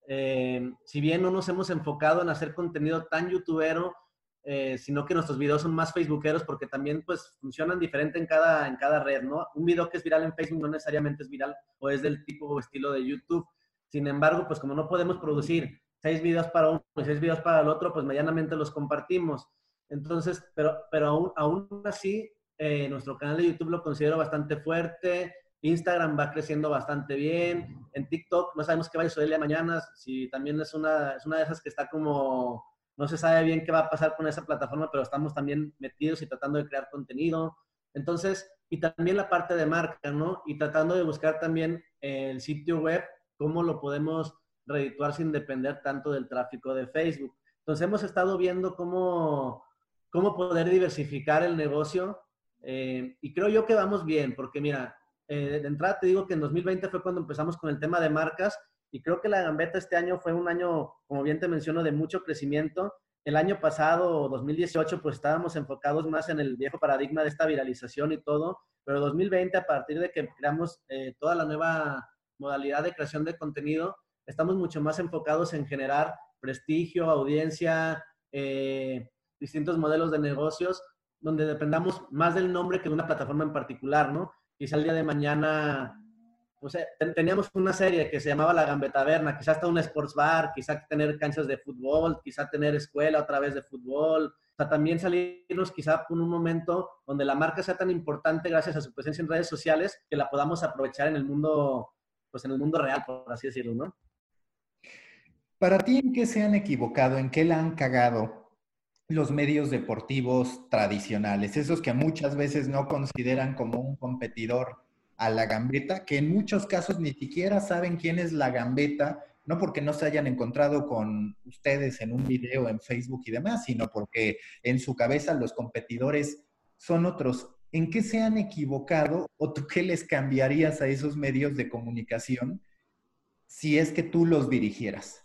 Eh, si bien no nos hemos enfocado en hacer contenido tan youtubero, eh, sino que nuestros videos son más facebookeros porque también pues funcionan diferente en cada, en cada red, ¿no? Un video que es viral en Facebook no necesariamente es viral o es del tipo o estilo de YouTube. Sin embargo, pues como no podemos producir seis videos para uno y seis videos para el otro, pues medianamente los compartimos. Entonces, pero, pero aún, aún así, eh, nuestro canal de YouTube lo considero bastante fuerte. Instagram va creciendo bastante bien. En TikTok no sabemos qué va a suceder mañana. Si también es una, es una de esas que está como, no se sabe bien qué va a pasar con esa plataforma, pero estamos también metidos y tratando de crear contenido. Entonces, y también la parte de marca, ¿no? Y tratando de buscar también el sitio web, cómo lo podemos redituar sin depender tanto del tráfico de Facebook. Entonces hemos estado viendo cómo, cómo poder diversificar el negocio eh, y creo yo que vamos bien, porque mira, eh, de entrada te digo que en 2020 fue cuando empezamos con el tema de marcas y creo que la gambeta este año fue un año, como bien te menciono, de mucho crecimiento. El año pasado, 2018, pues estábamos enfocados más en el viejo paradigma de esta viralización y todo, pero 2020, a partir de que creamos eh, toda la nueva modalidad de creación de contenido, estamos mucho más enfocados en generar prestigio, audiencia, eh, distintos modelos de negocios, donde dependamos más del nombre que de una plataforma en particular, ¿no? Quizá el día de mañana pues, eh, teníamos una serie que se llamaba La Gambetaverna, quizá hasta un sports bar, quizá tener canchas de fútbol, quizá tener escuela otra vez de fútbol, o sea, también salirnos quizá por un momento donde la marca sea tan importante gracias a su presencia en redes sociales que la podamos aprovechar en el mundo, pues en el mundo real, por así decirlo, ¿no? Para ti, ¿en qué se han equivocado? ¿En qué la han cagado los medios deportivos tradicionales? Esos que muchas veces no consideran como un competidor a la gambeta, que en muchos casos ni siquiera saben quién es la gambeta, no porque no se hayan encontrado con ustedes en un video en Facebook y demás, sino porque en su cabeza los competidores son otros. ¿En qué se han equivocado o tú qué les cambiarías a esos medios de comunicación si es que tú los dirigieras?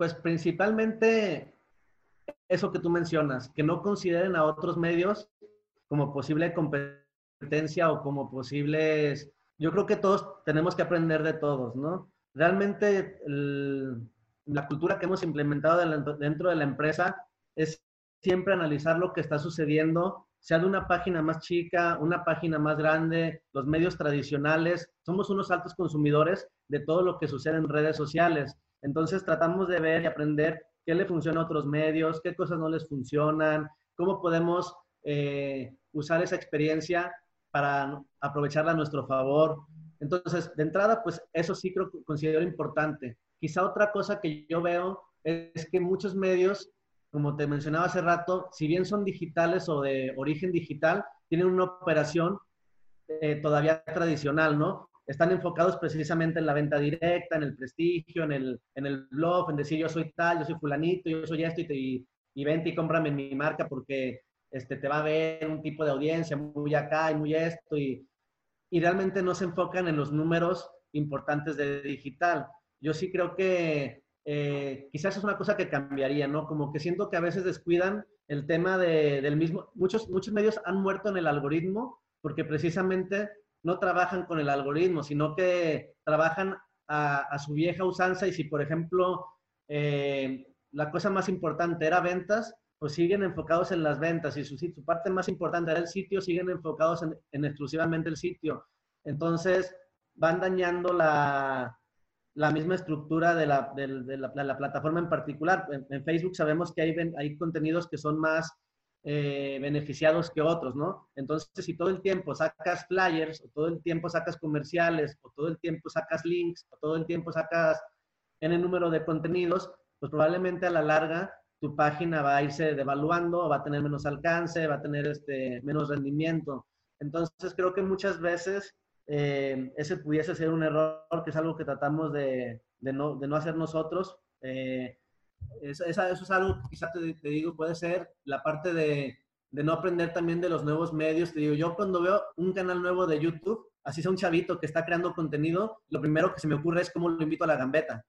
Pues principalmente eso que tú mencionas, que no consideren a otros medios como posible competencia o como posibles... Yo creo que todos tenemos que aprender de todos, ¿no? Realmente la cultura que hemos implementado dentro de la empresa es siempre analizar lo que está sucediendo, sea de una página más chica, una página más grande, los medios tradicionales. Somos unos altos consumidores de todo lo que sucede en redes sociales. Entonces tratamos de ver y aprender qué le funciona a otros medios, qué cosas no les funcionan, cómo podemos eh, usar esa experiencia para aprovecharla a nuestro favor. Entonces, de entrada, pues eso sí creo considero importante. Quizá otra cosa que yo veo es que muchos medios, como te mencionaba hace rato, si bien son digitales o de origen digital, tienen una operación eh, todavía tradicional, ¿no? Están enfocados precisamente en la venta directa, en el prestigio, en el, en el blog, en decir yo soy tal, yo soy fulanito, yo soy esto y, te, y, vente y cómprame en mi marca porque este, te va a ver un tipo de audiencia muy acá y muy esto y, y realmente no se enfocan en los números importantes de digital. Yo sí creo que eh, quizás es una cosa que cambiaría, ¿no? Como que siento que a veces descuidan el tema de, del mismo, muchos, muchos medios han muerto en el algoritmo porque precisamente no trabajan con el algoritmo, sino que trabajan a, su vieja usanza y si, por ejemplo, eh, la cosa más importante era ventas, pues siguen enfocados en las ventas y su, su parte más importante era el sitio, siguen enfocados en, exclusivamente el sitio. Entonces, van dañando la, la misma estructura de la, de, la, plataforma en particular. En, Facebook sabemos que hay, hay contenidos que son más eh, beneficiados que otros, ¿no? Entonces, si todo el tiempo sacas flyers, o todo el tiempo sacas comerciales, o todo el tiempo sacas links, o todo el tiempo sacas en el número de contenidos, pues probablemente a la larga tu página va a irse devaluando, va a tener menos alcance, va a tener este, menos rendimiento. Entonces, creo que muchas veces eh, ese pudiese ser un error, que es algo que tratamos de, de, no, de no, hacer nosotros. Eh, eso, es algo quizás te, digo, puede ser la parte de, de, no aprender también de los nuevos medios. Te digo, yo cuando veo un canal nuevo de YouTube, así sea un chavito que está creando contenido, lo primero que se me ocurre es cómo lo invito a la gambeta.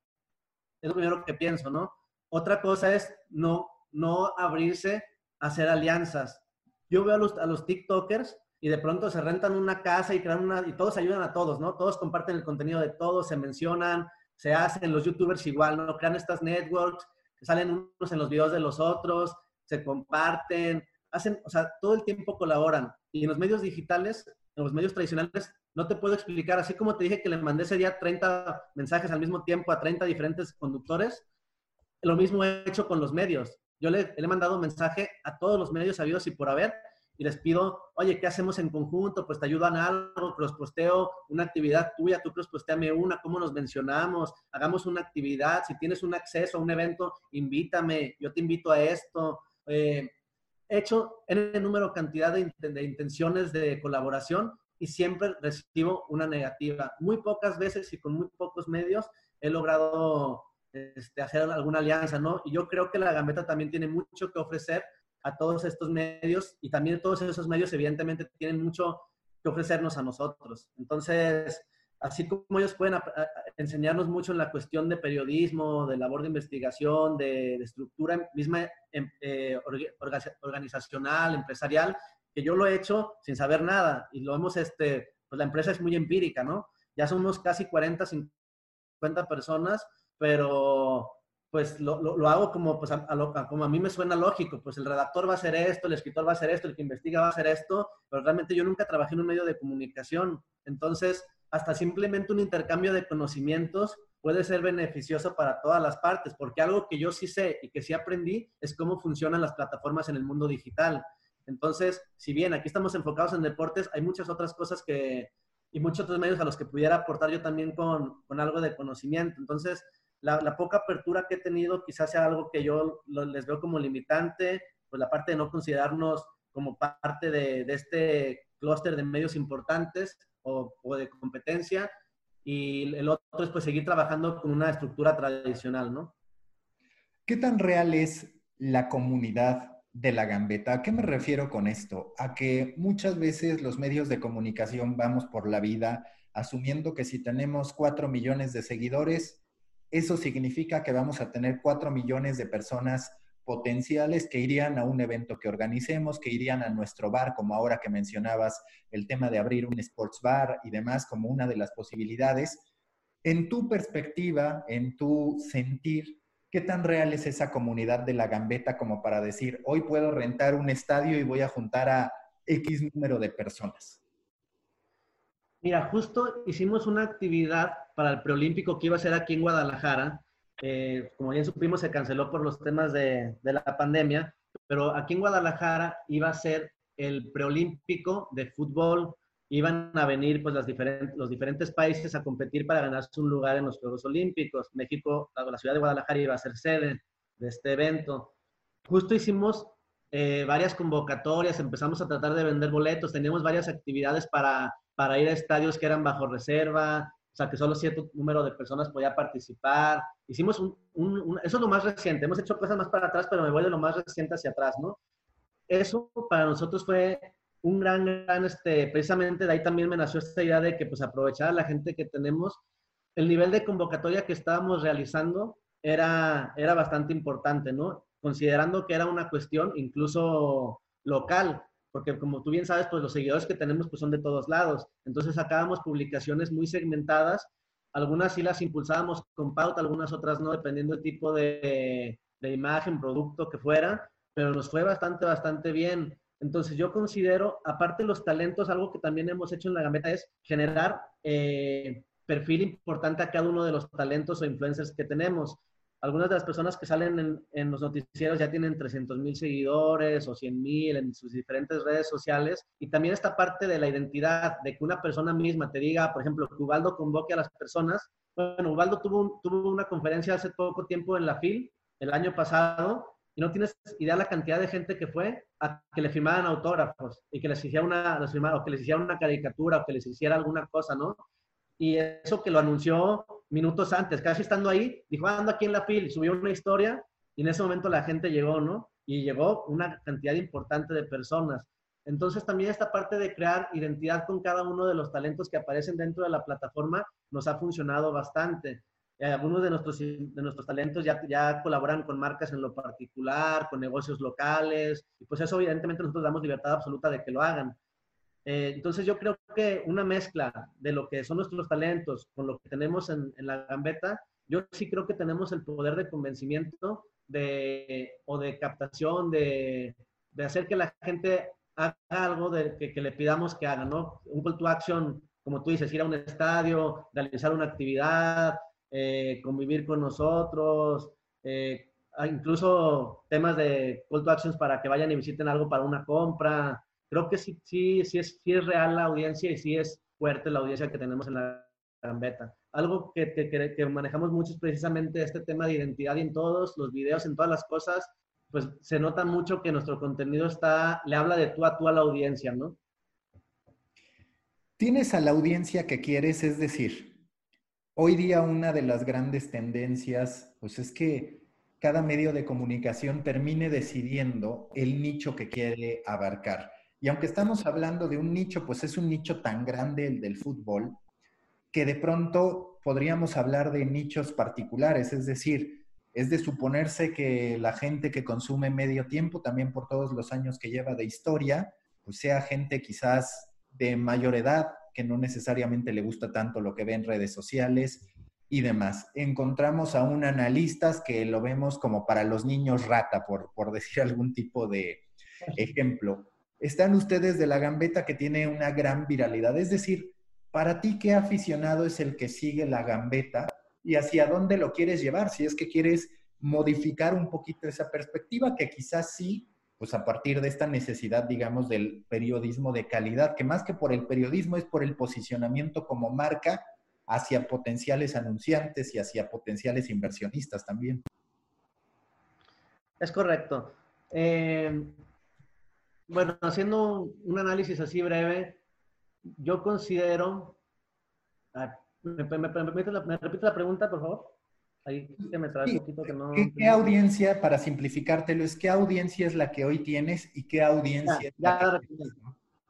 Es lo primero que pienso, ¿no? Otra cosa es no, no abrirse a hacer alianzas. Yo veo a los, a los TikTokers y de pronto se rentan una casa y crean una, y todos ayudan a todos, ¿no? Todos comparten el contenido de todos, se mencionan, se hacen los youtubers igual, ¿no? Crean estas networks salen unos en los videos de los otros, se comparten, hacen, o sea, todo el tiempo colaboran. Y en los medios digitales, en los medios tradicionales, no te puedo explicar, así como te dije que le mandé ese día 30 mensajes al mismo tiempo a 30 diferentes conductores, lo mismo he hecho con los medios. Yo le, he mandado mensaje a todos los medios sabidos y por haber y les pido, oye, ¿qué hacemos en conjunto? Pues te ayudan algo, posteo una actividad tuya, tú postéame una, ¿cómo nos mencionamos? Hagamos una actividad, si tienes un acceso a un evento, invítame, yo te invito a esto. Eh, he hecho en el número, cantidad de, de intenciones de colaboración y siempre recibo una negativa. Muy pocas veces y con muy pocos medios he logrado este, hacer alguna alianza, ¿no? Y yo creo que la Gambeta también tiene mucho que ofrecer a todos estos medios y también todos esos medios evidentemente tienen mucho que ofrecernos a nosotros. Entonces, así como ellos pueden enseñarnos mucho en la cuestión de periodismo, de labor de investigación, de, estructura misma em, eh, organizacional, empresarial, que yo lo he hecho sin saber nada y lo hemos, este, pues la empresa es muy empírica, ¿no? Ya somos casi 40, 50 personas, pero pues lo, lo, hago como, pues a, como a mí me suena lógico, pues el redactor va a hacer esto, el escritor va a hacer esto, el que investiga va a hacer esto, pero realmente yo nunca trabajé en un medio de comunicación. Entonces, hasta simplemente un intercambio de conocimientos puede ser beneficioso para todas las partes, porque algo que yo sí sé y que sí aprendí es cómo funcionan las plataformas en el mundo digital. Entonces, si bien aquí estamos enfocados en deportes, hay muchas otras cosas que, y muchos otros medios a los que pudiera aportar yo también con, con algo de conocimiento. Entonces, la, poca apertura que he tenido quizás sea algo que yo les veo como limitante, pues la parte de no considerarnos como parte de, este clúster de medios importantes o, de competencia y el otro es pues seguir trabajando con una estructura tradicional, ¿no? ¿Qué tan real es la comunidad de la gambeta? ¿A qué me refiero con esto? A que muchas veces los medios de comunicación vamos por la vida asumiendo que si tenemos cuatro millones de seguidores, eso significa que vamos a tener cuatro millones de personas potenciales que irían a un evento que organicemos, que irían a nuestro bar, como ahora que mencionabas el tema de abrir un sports bar y demás como una de las posibilidades. En tu perspectiva, en tu sentir, ¿qué tan real es esa comunidad de la gambeta como para decir, hoy puedo rentar un estadio y voy a juntar a X número de personas? Mira, justo hicimos una actividad para el preolímpico que iba a ser aquí en Guadalajara. Eh, como ya supimos, se canceló por los temas de, la pandemia, pero aquí en Guadalajara iba a ser el preolímpico de fútbol. Iban a venir pues, las diferentes, los diferentes países a competir para ganarse un lugar en los Juegos Olímpicos. México, la ciudad de Guadalajara iba a ser sede de este evento. Justo hicimos eh, varias convocatorias, empezamos a tratar de vender boletos, teníamos varias actividades para para ir a estadios que eran bajo reserva, o sea, que solo cierto número de personas podía participar. Hicimos un, eso es lo más reciente, hemos hecho cosas más para atrás, pero me voy de lo más reciente hacia atrás, ¿no? Eso para nosotros fue un gran, gran, este, precisamente de ahí también me nació esta idea de que pues aprovechar a la gente que tenemos, el nivel de convocatoria que estábamos realizando era, era bastante importante, ¿no? Considerando que era una cuestión incluso local, porque como tú bien sabes, pues los seguidores que tenemos pues son de todos lados. Entonces sacábamos publicaciones muy segmentadas, algunas sí las impulsábamos con pauta, algunas otras no, dependiendo del tipo de, de imagen, producto que fuera, pero nos fue bastante, bastante bien. Entonces yo considero, aparte de los talentos, algo que también hemos hecho en la Gambeta es generar eh, perfil importante a cada uno de los talentos o influencers que tenemos algunas de las personas que salen en, los noticieros ya tienen 300 mil seguidores o 100 mil en sus diferentes redes sociales. Y también esta parte de la identidad, de que una persona misma te diga, por ejemplo, que Ubaldo convoque a las personas. Bueno, Ubaldo tuvo, tuvo una conferencia hace poco tiempo en la FIL, el año pasado, y no tienes idea la cantidad de gente que fue a que le firmaran autógrafos y que les hiciera una, o que les hiciera una caricatura o que les hiciera alguna cosa, ¿no? Y eso que lo anunció minutos antes, casi estando ahí, dijo, ah, ando aquí en la fila, subió una historia y en ese momento la gente llegó, ¿no? Y llegó una cantidad importante de personas. Entonces también esta parte de crear identidad con cada uno de los talentos que aparecen dentro de la plataforma nos ha funcionado bastante. Eh, algunos de nuestros, de nuestros talentos ya, ya colaboran con marcas en lo particular, con negocios locales, y pues eso evidentemente nosotros damos libertad absoluta de que lo hagan. Eh, entonces yo creo que una mezcla de lo que son nuestros talentos con lo que tenemos en, la gambeta, yo sí creo que tenemos el poder de convencimiento de, o de captación, de, de hacer que la gente haga algo de, que, que, le pidamos que haga, ¿no? Un call to action como tú dices, ir a un estadio, realizar una actividad, eh, convivir con nosotros, eh, incluso temas de call to actions para que vayan y visiten algo para una compra. Creo que sí, sí, sí, es, sí es real la audiencia y sí es fuerte la audiencia que tenemos en la Gambeta. Algo que, que, que, manejamos mucho es precisamente este tema de identidad y en todos los videos, en todas las cosas, pues se nota mucho que nuestro contenido está, le habla de tú a tú a la audiencia, ¿no? Tienes a la audiencia que quieres, es decir, hoy día una de las grandes tendencias, pues es que cada medio de comunicación termine decidiendo el nicho que quiere abarcar. Y aunque estamos hablando de un nicho, pues es un nicho tan grande el del fútbol, que de pronto podríamos hablar de nichos particulares, es decir, es de suponerse que la gente que consume medio tiempo, también por todos los años que lleva de historia, pues sea gente quizás de mayor edad, que no necesariamente le gusta tanto lo que ve en redes sociales y demás. Encontramos a un analistas que lo vemos como para los niños rata, por, por decir algún tipo de (laughs) ejemplo. Están ustedes de la gambeta que tiene una gran viralidad, es decir, para ti, ¿qué aficionado es el que sigue la gambeta y hacia dónde lo quieres llevar? Si es que quieres modificar un poquito esa perspectiva, que quizás sí, pues a partir de esta necesidad, digamos, del periodismo de calidad, que más que por el periodismo es por el posicionamiento como marca hacia potenciales anunciantes y hacia potenciales inversionistas también. Es correcto. Eh, bueno, haciendo un análisis así breve, yo considero... Ah, ¿me, me, repite la, pregunta, por favor? Ahí que me trae un poquito que no... ¿Qué, audiencia, para simplificártelo, es qué audiencia es la que hoy tienes y qué audiencia ya,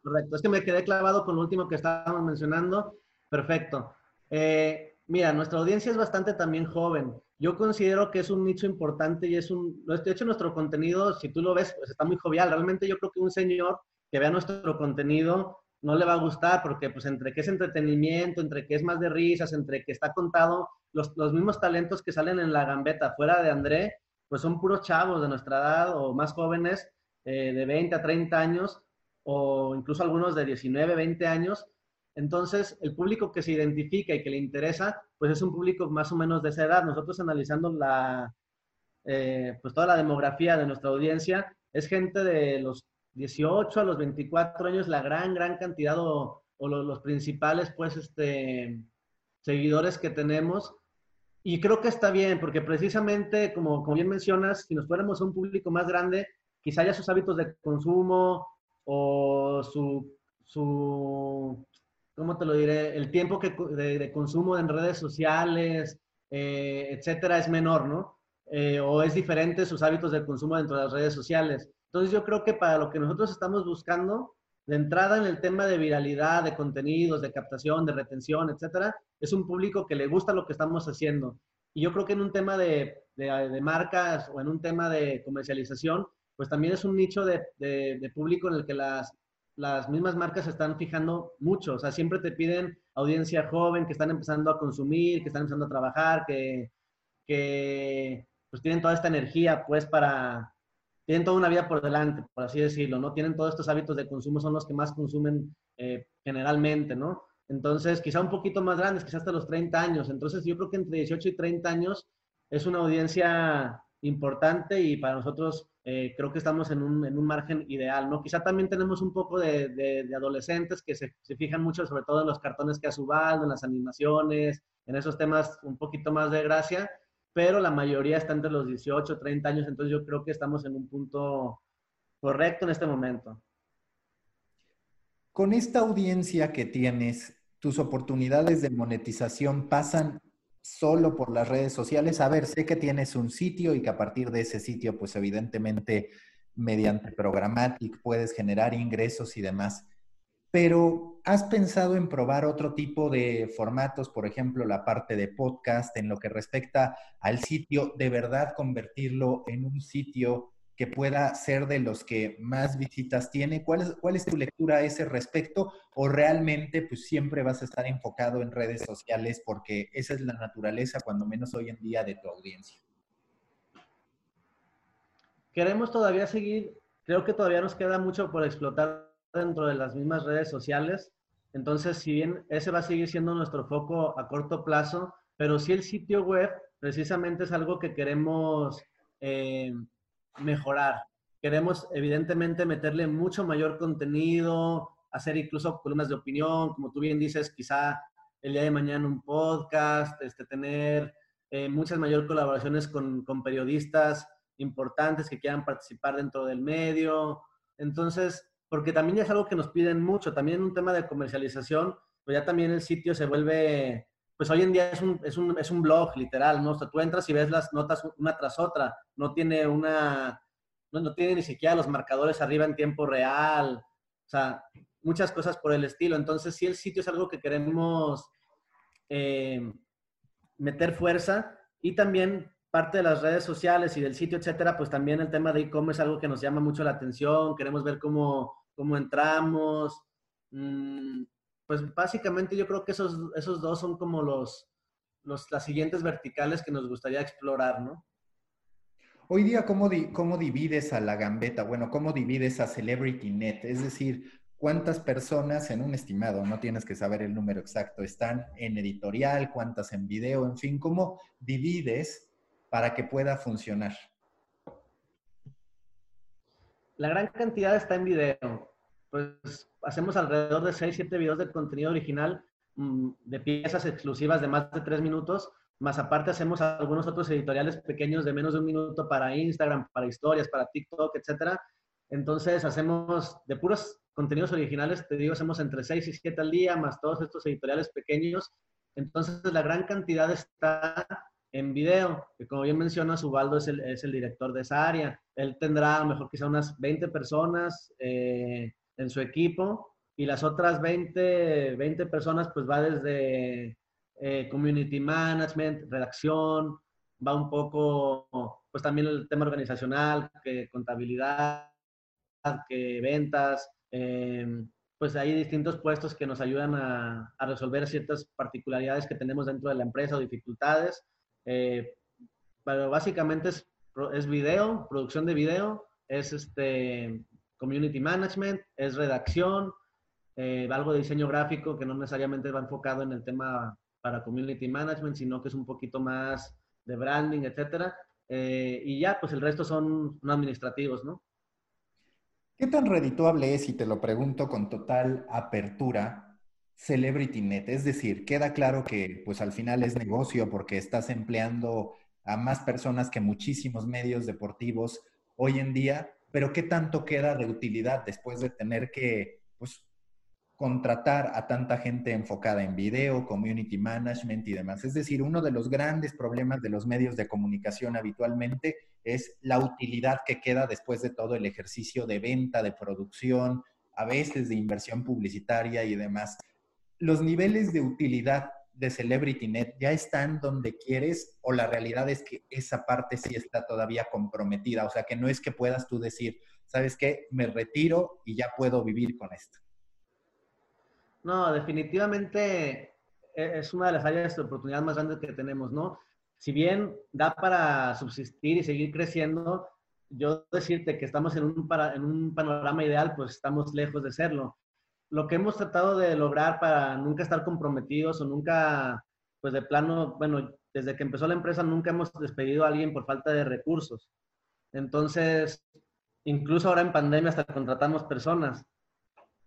Correcto, es que me quedé clavado con lo último que estábamos mencionando. Perfecto. Eh, mira, nuestra audiencia es bastante también joven. Yo considero que es un nicho importante y es un... De hecho, nuestro contenido, si tú lo ves, pues está muy jovial. Realmente yo creo que un señor que vea nuestro contenido no le va a gustar porque pues entre que es entretenimiento, entre que es más de risas, entre que está contado, los, los mismos talentos que salen en la gambeta fuera de André, pues son puros chavos de nuestra edad o más jóvenes eh, de 20 a 30 años o incluso algunos de 19, 20 años. Entonces, el público que se identifica y que le interesa, pues es un público más o menos de esa edad. Nosotros analizando la, eh, pues toda la demografía de nuestra audiencia, es gente de los 18 a los 24 años, la gran, gran cantidad o, los, principales, pues, este, seguidores que tenemos. Y creo que está bien, porque precisamente, como, como bien mencionas, si nos fuéramos a un público más grande, quizá ya sus hábitos de consumo o su, su ¿cómo te lo diré? El tiempo que, de, consumo en redes sociales, eh, etcétera, es menor, ¿no? Eh, o es diferente sus hábitos de consumo dentro de las redes sociales. Entonces yo creo que para lo que nosotros estamos buscando, de entrada en el tema de viralidad, de contenidos, de captación, de retención, etcétera, es un público que le gusta lo que estamos haciendo. Y yo creo que en un tema de, de, marcas o en un tema de comercialización, pues también es un nicho de, de, público en el que las, las mismas marcas se están fijando mucho. O sea, siempre te piden audiencia joven que están empezando a consumir, que están empezando a trabajar, que, que pues tienen toda esta energía pues para, tienen toda una vida por delante, por así decirlo, ¿no? Tienen todos estos hábitos de consumo, son los que más consumen eh, generalmente, ¿no? Entonces, quizá un poquito más grandes, quizá hasta los 30 años. Entonces, yo creo que entre 18 y 30 años es una audiencia importante y para nosotros eh, creo que estamos en un, en un, margen ideal, ¿no? Quizá también tenemos un poco de, de, adolescentes que se, se, fijan mucho, sobre todo en los cartones que ha Ubaldo, en las animaciones, en esos temas un poquito más de gracia, pero la mayoría está entre los 18, 30 años, entonces yo creo que estamos en un punto correcto en este momento. Con esta audiencia que tienes, tus oportunidades de monetización pasan solo por las redes sociales. A ver, sé que tienes un sitio y que a partir de ese sitio, pues evidentemente mediante Programmatic puedes generar ingresos y demás. Pero ¿has pensado en probar otro tipo de formatos, por ejemplo, la parte de podcast, en lo que respecta al sitio, de verdad convertirlo en un sitio que pueda ser de los que más visitas tiene? ¿Cuál es, cuál es tu lectura a ese respecto? ¿O realmente pues siempre vas a estar enfocado en redes sociales porque esa es la naturaleza, cuando menos hoy en día, de tu audiencia? Queremos todavía seguir, creo que todavía nos queda mucho por explotar dentro de las mismas redes sociales. Entonces, si bien ese va a seguir siendo nuestro foco a corto plazo, pero sí el sitio web precisamente es algo que queremos eh, mejorar. Queremos evidentemente meterle mucho mayor contenido, hacer incluso columnas de opinión, como tú bien dices, quizá el día de mañana un podcast, este, tener eh, muchas mayores colaboraciones con, con, periodistas importantes que quieran participar dentro del medio. Entonces, porque también es algo que nos piden mucho, también un tema de comercialización, pues ya también el sitio se vuelve, pues hoy en día es un, es un, es un blog literal, ¿no? O sea, tú entras y ves las notas una tras otra, no tiene una, no, no tiene ni siquiera los marcadores arriba en tiempo real, o sea, muchas cosas por el estilo. Entonces, sí, el sitio es algo que queremos eh, meter fuerza y también parte de las redes sociales y del sitio, etcétera, pues también el tema de e-commerce es algo que nos llama mucho la atención. Queremos ver cómo, cómo entramos. Mm, pues básicamente yo creo que esos, esos dos son como los, los, las siguientes verticales que nos gustaría explorar, ¿no? Hoy día, ¿cómo, ¿cómo divides a la gambeta? Bueno, ¿cómo divides a Celebrity Net? Es decir, cuántas personas en un estimado, no tienes que saber el número exacto, están en editorial, cuántas en video, en fin, cómo divides para que pueda funcionar. La gran cantidad está en video. Pues hacemos alrededor de 6, 7 videos de contenido original mm, de piezas exclusivas de más de 3 minutos, más aparte hacemos algunos otros editoriales pequeños de menos de un minuto para Instagram, para historias, para TikTok, etcétera. Entonces hacemos de puros contenidos originales, te digo, hacemos entre 6 y 7 al día, más todos estos editoriales pequeños. Entonces, la gran cantidad está en video, que como bien menciona, Ubaldo es el, es el director de esa área. Él tendrá a lo mejor quizá unas 20 personas eh, en su equipo y las otras 20, 20 personas pues va desde eh, community management, redacción, va un poco pues también el tema organizacional, que contabilidad, que ventas, Em, pues hay distintos puestos que nos ayudan a, resolver ciertas particularidades que tenemos dentro de la empresa o dificultades. Eh, pero básicamente es, es video, producción de video, es este community management, es redacción, eh, algo de diseño gráfico que no necesariamente va enfocado en el tema para community management, sino que es un poquito más de branding, etcétera. Eh, y ya, pues el resto son administrativos, ¿no? ¿Qué tan redituable es, y te lo pregunto con total apertura, CelebrityNet? Es decir, queda claro que pues al final es negocio porque estás empleando a más personas que muchísimos medios deportivos hoy en día, pero ¿qué tanto queda de utilidad después de tener que pues, contratar a tanta gente enfocada en video, community management y demás? Es decir, uno de los grandes problemas de los medios de comunicación habitualmente es la utilidad que queda después de todo el ejercicio de venta, de producción, a veces de inversión publicitaria y demás. Los niveles de utilidad de CelebrityNet ya están donde quieres o la realidad es que esa parte sí está todavía comprometida, o sea que no es que puedas tú decir, ¿sabes qué? Me retiro y ya puedo vivir con esto. No, definitivamente e-, es una de las áreas de oportunidad más grandes que tenemos, ¿no? si bien da para subsistir y seguir creciendo, yo decirte que estamos en un, en un panorama ideal, pues estamos lejos de serlo. Lo que hemos tratado de lograr para nunca estar comprometidos o nunca, pues de plano, bueno, desde que empezó la empresa nunca hemos despedido a alguien por falta de recursos. Entonces, incluso ahora en pandemia hasta contratamos personas.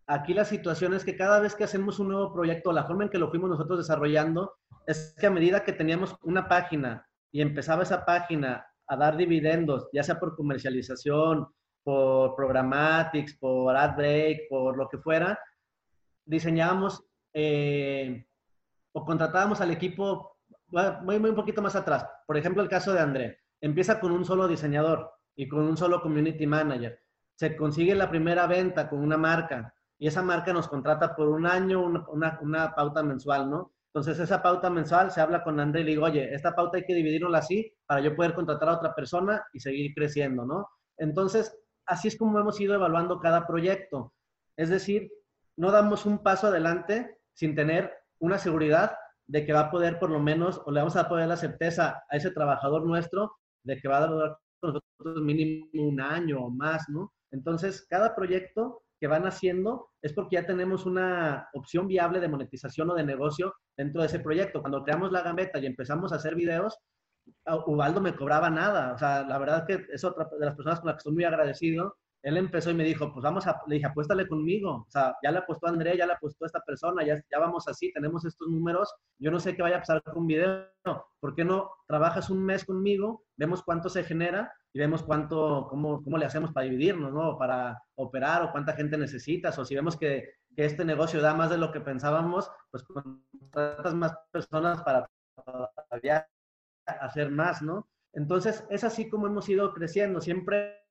Aquí la situación es que cada vez que hacemos un nuevo proyecto, la forma en que lo fuimos nosotros desarrollando, es que a medida que teníamos una página y empezaba esa página a dar dividendos, ya sea por comercialización, por programatics, por ad break, por lo que fuera, diseñábamos eh, o contratábamos al equipo, voy, muy un poquito más atrás. Por ejemplo, el caso de André. Empieza con un solo diseñador y con un solo community manager. Se consigue la primera venta con una marca y esa marca nos contrata por un año una, una pauta mensual, ¿no? Entonces, esa pauta mensual se habla con André y le digo, oye, esta pauta hay que dividirla así para yo poder contratar a otra persona y seguir creciendo, ¿no? Entonces, así es como hemos ido evaluando cada proyecto. Es decir, no damos un paso adelante sin tener una seguridad de que va a poder por lo menos, o le vamos a poder la certeza a ese trabajador nuestro de que va a durar con nosotros mínimo un año o más, ¿no? Entonces, cada proyecto que van haciendo es porque ya tenemos una opción viable de monetización o de negocio dentro de ese proyecto. Cuando creamos la gambeta y empezamos a hacer videos, Ubaldo me cobraba nada. O sea, la verdad que es otra de las personas con las que estoy muy agradecido. Él empezó y me dijo, pues vamos a, le dije, apuéstale conmigo. O sea, ya le apostó a Andrea, ya le apostó esta persona, ya, ya vamos así, tenemos estos números. Yo no sé qué vaya a pasar con un video. ¿Por qué no trabajas un mes conmigo? Vemos cuánto se genera y vemos cuánto, cómo, cómo le hacemos para dividirnos, ¿no? Para operar o cuánta gente necesitas. O si vemos que, que este negocio da más de lo que pensábamos, pues contratas más personas para todavía hacer más, ¿no? Entonces, es así como hemos ido creciendo. Siempre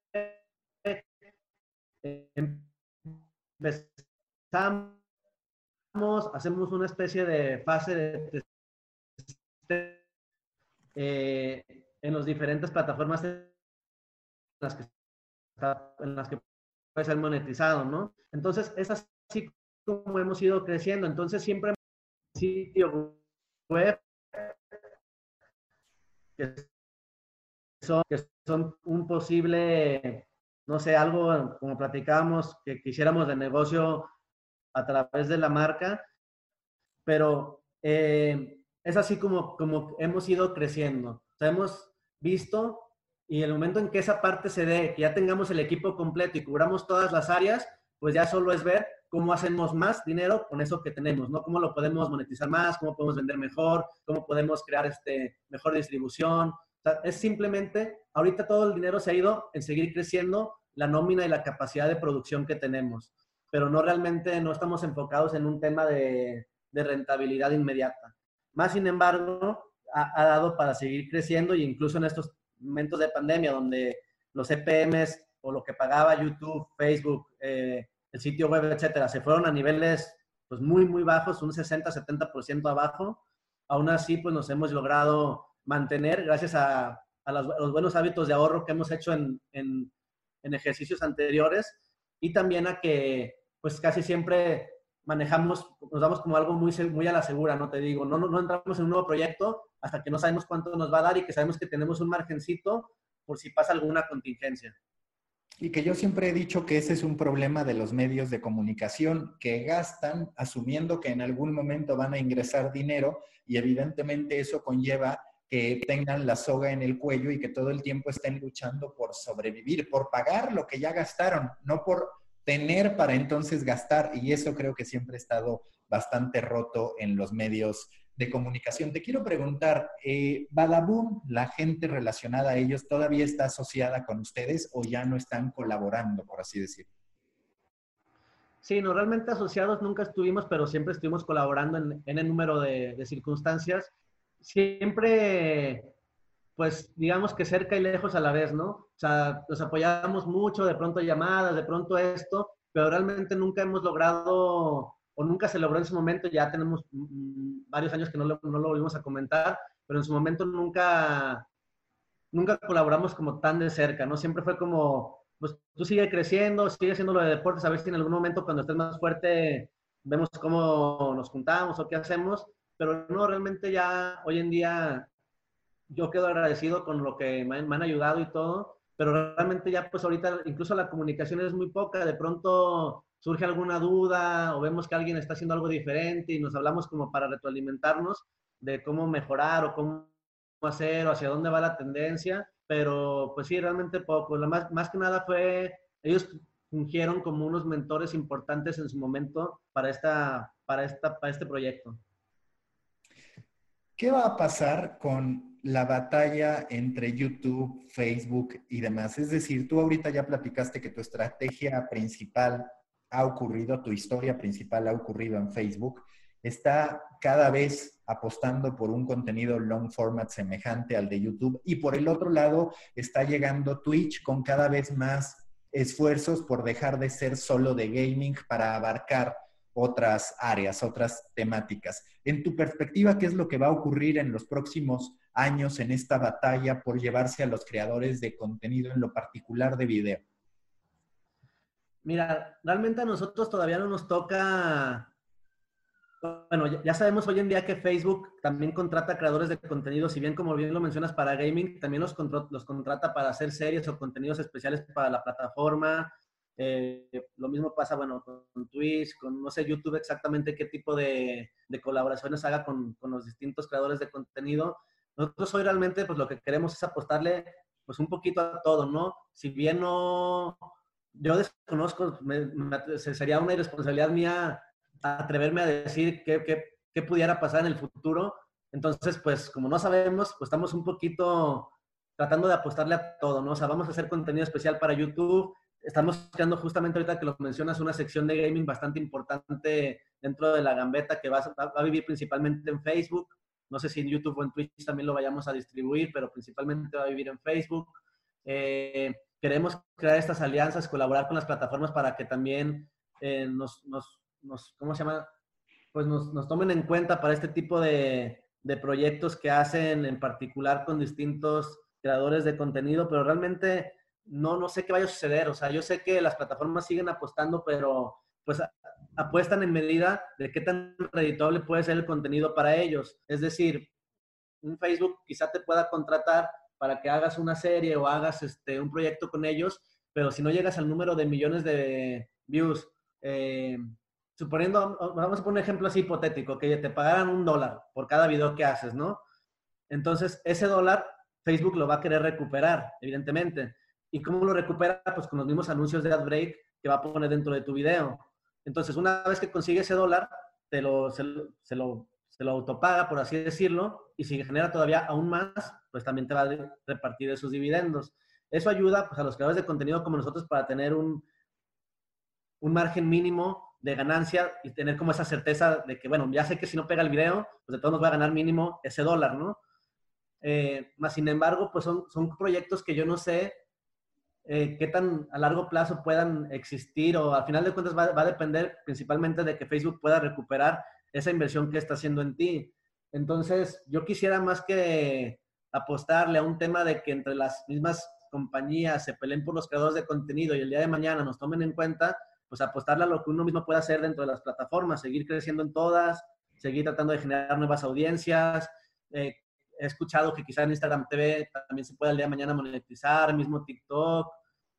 hacemos una especie de fase de eh, en las diferentes plataformas en las que, en puede ser monetizado, ¿no? Entonces, es así como hemos ido creciendo. Entonces, siempre sitio web son, que son un posible, no sé, algo como platicábamos, que quisiéramos de negocio a través de la marca, pero eh, es así como, como hemos ido creciendo. O sea, hemos visto y el momento en que esa parte se dé, que ya tengamos el equipo completo y cubramos todas las áreas, pues ya solo es ver cómo hacemos más dinero con eso que tenemos, ¿no? Cómo lo podemos monetizar más, cómo podemos vender mejor, cómo podemos crear este, mejor distribución. O sea, es simplemente, ahorita todo el dinero se ha ido en seguir creciendo la nómina y la capacidad de producción que tenemos, pero no realmente no estamos enfocados en un tema de, de rentabilidad inmediata. Más sin embargo, ha, ha, dado para seguir creciendo y incluso en estos momentos de pandemia donde los EPMs o lo que pagaba YouTube, Facebook, eh, el sitio web, etcétera, se fueron a niveles pues muy, muy bajos, un 60-70% abajo. Aún así, pues nos hemos logrado mantener gracias a, a, los, a los, buenos hábitos de ahorro que hemos hecho en, en, en, ejercicios anteriores y también a que pues casi siempre manejamos, nos damos como algo muy, muy a la segura, no te digo, no, no, no entramos en un nuevo proyecto hasta que no sabemos cuánto nos va a dar y que sabemos que tenemos un margencito por si pasa alguna contingencia. Y que yo siempre he dicho que ese es un problema de los medios de comunicación, que gastan asumiendo que en algún momento van a ingresar dinero y evidentemente eso conlleva que tengan la soga en el cuello y que todo el tiempo estén luchando por sobrevivir, por pagar lo que ya gastaron, no por tener para entonces gastar. Y eso creo que siempre ha estado bastante roto en los medios de comunicación. Te quiero preguntar, eh, Badaboom, la gente relacionada a ellos, ¿todavía está asociada con ustedes o ya no están colaborando, por así decirlo? Sí, no, realmente asociados nunca estuvimos, pero siempre estuvimos colaborando en, en el número de, de, circunstancias. Siempre, pues, digamos que cerca y lejos a la vez, ¿no? O sea, nos apoyamos mucho, de pronto llamadas, de pronto esto, pero realmente nunca hemos logrado o nunca se logró en su momento, ya tenemos varios años que no lo, no lo volvimos a comentar, pero en su momento nunca, nunca colaboramos como tan de cerca, ¿no? Siempre fue como, pues tú sigue creciendo, sigue haciendo lo de deportes, a ver si en algún momento cuando estés más fuerte vemos cómo nos juntamos o qué hacemos, pero no, realmente ya hoy en día yo quedo agradecido con lo que me, han ayudado y todo, pero realmente ya pues ahorita incluso la comunicación es muy poca, de pronto surge alguna duda o vemos que alguien está haciendo algo diferente y nos hablamos como para retroalimentarnos de cómo mejorar o cómo hacer o hacia dónde va la tendencia, pero pues sí, realmente poco. Más, más que nada fue, ellos fungieron como unos mentores importantes en su momento para, esta, para, esta, para este proyecto. ¿Qué va a pasar con la batalla entre YouTube, Facebook y demás? Es decir, tú ahorita ya platicaste que tu estrategia principal ha ocurrido, tu historia principal ha ocurrido en Facebook, está cada vez apostando por un contenido long format semejante al de YouTube y por el otro lado está llegando Twitch con cada vez más esfuerzos por dejar de ser solo de gaming para abarcar otras áreas, otras temáticas. En tu perspectiva, ¿qué es lo que va a ocurrir en los próximos años en esta batalla por llevarse a los creadores de contenido, en lo particular de video? Mira, realmente a nosotros todavía no nos toca, bueno, ya sabemos hoy en día que Facebook también contrata creadores de contenido, si bien como bien lo mencionas para gaming, también los, los contrata para hacer series o contenidos especiales para la plataforma. Eh, lo mismo pasa, bueno, con Twitch, con, no sé, YouTube exactamente qué tipo de, de colaboraciones haga con, con, los distintos creadores de contenido. Nosotros hoy realmente, pues lo que queremos es apostarle, pues un poquito a todo, ¿no? Si bien no, yo desconozco, me, me, sería una irresponsabilidad mía atreverme a decir qué, qué, qué pudiera pasar en el futuro. Entonces, pues como no sabemos, pues estamos un poquito tratando de apostarle a todo, ¿no? O sea, vamos a hacer contenido especial para YouTube. Estamos creando justamente ahorita que lo mencionas una sección de gaming bastante importante dentro de la gambeta que va a, va a vivir principalmente en Facebook. No sé si en YouTube o en Twitch también lo vayamos a distribuir, pero principalmente va a vivir en Facebook. Eh, queremos crear estas alianzas, colaborar con las plataformas para que también eh, nos, nos, nos, ¿cómo se llama? Pues nos, nos tomen en cuenta para este tipo de, de proyectos que hacen en particular con distintos creadores de contenido, pero realmente no, no sé qué vaya a suceder. O sea, yo sé que las plataformas siguen apostando, pero pues apuestan en medida de qué tan reditable puede ser el contenido para ellos. Es decir, un Facebook quizá te pueda contratar para que hagas una serie o hagas este, un proyecto con ellos, pero si no llegas al número de millones de views, eh, suponiendo, vamos a poner un ejemplo así hipotético, que te pagaran un dólar por cada video que haces, ¿no? Entonces, ese dólar Facebook lo va a querer recuperar, evidentemente. ¿Y cómo lo recupera? Pues con los mismos anuncios de AdBreak que va a poner dentro de tu video. Entonces, una vez que consigue ese dólar, te lo, se, se, lo, se lo autopaga, por así decirlo, y si genera todavía aún más, pues también te va a repartir esos dividendos. Eso ayuda pues, a los creadores de contenido como nosotros para tener un, un margen mínimo de ganancia y tener como esa certeza de que, bueno, ya sé que si no pega el video, pues de todos nos va a ganar mínimo ese dólar, ¿no? Eh, más sin embargo, pues son, son proyectos que yo no sé eh, qué tan a largo plazo puedan existir o al final de cuentas va, va, a depender principalmente de que Facebook pueda recuperar esa inversión que está haciendo en ti. Entonces, yo quisiera más que apostarle a un tema de que entre las mismas compañías se peleen por los creadores de contenido y el día de mañana nos tomen en cuenta, pues apostarle a lo que uno mismo puede hacer dentro de las plataformas, seguir creciendo en todas, seguir tratando de generar nuevas audiencias, eh, he escuchado que quizá en Instagram TV también se puede el día de mañana monetizar, mismo TikTok,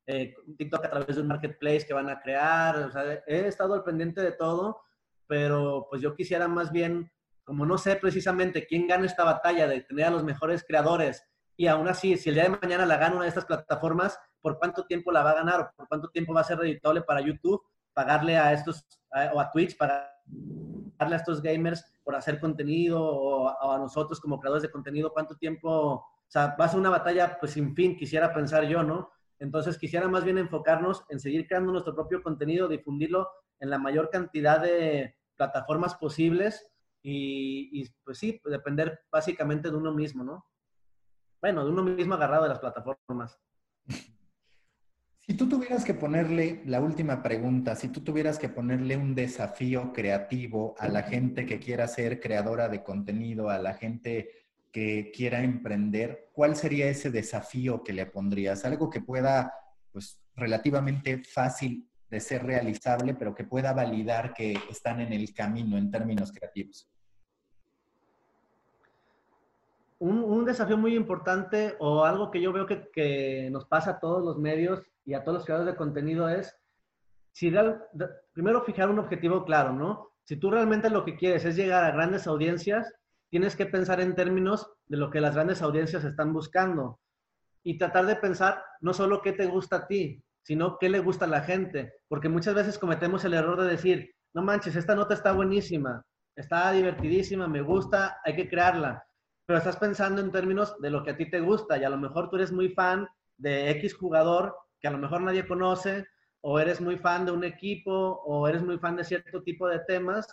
eh, TikTok a través de un marketplace que van a crear. O sea, he estado al pendiente de todo, pero pues yo quisiera más bien, como no sé precisamente quién gana esta batalla de tener a los mejores creadores y aún así, si el día de mañana la gana una de estas plataformas, ¿por cuánto tiempo la va a ganar por cuánto tiempo va a ser reditable para YouTube pagarle a estos a, o a Twitch para darle a estos gamers por hacer contenido o a, nosotros como creadores de contenido, cuánto tiempo, o sea, va a ser una batalla pues sin fin, quisiera pensar yo, ¿no? Entonces quisiera más bien enfocarnos en seguir creando nuestro propio contenido, difundirlo en la mayor cantidad de plataformas posibles y, y pues sí, depender básicamente de uno mismo, ¿no? Bueno, de uno mismo agarrado de las plataformas. Si tú tuvieras que ponerle la última pregunta, si tú tuvieras que ponerle un desafío creativo a la gente que quiera ser creadora de contenido, a la gente que quiera emprender, ¿cuál sería ese desafío que le pondrías? Algo que pueda, pues, relativamente fácil de ser realizable, pero que pueda validar que están en el camino en términos creativos. Un, desafío muy importante o algo que yo veo que nos pasa a todos los medios y a todos los creadores de contenido es, si primero fijar un objetivo claro, ¿no? Si tú realmente lo que quieres es llegar a grandes audiencias, tienes que pensar en términos de lo que las grandes audiencias están buscando y tratar de pensar no solo qué te gusta a ti, sino qué le gusta a la gente, porque muchas veces cometemos el error de decir, no manches, esta nota está buenísima, está divertidísima, me gusta, hay que crearla, pero estás pensando en términos de lo que a ti te gusta y a lo mejor tú eres muy fan de X jugador que a lo mejor nadie conoce, o eres muy fan de un equipo, o eres muy fan de cierto tipo de temas.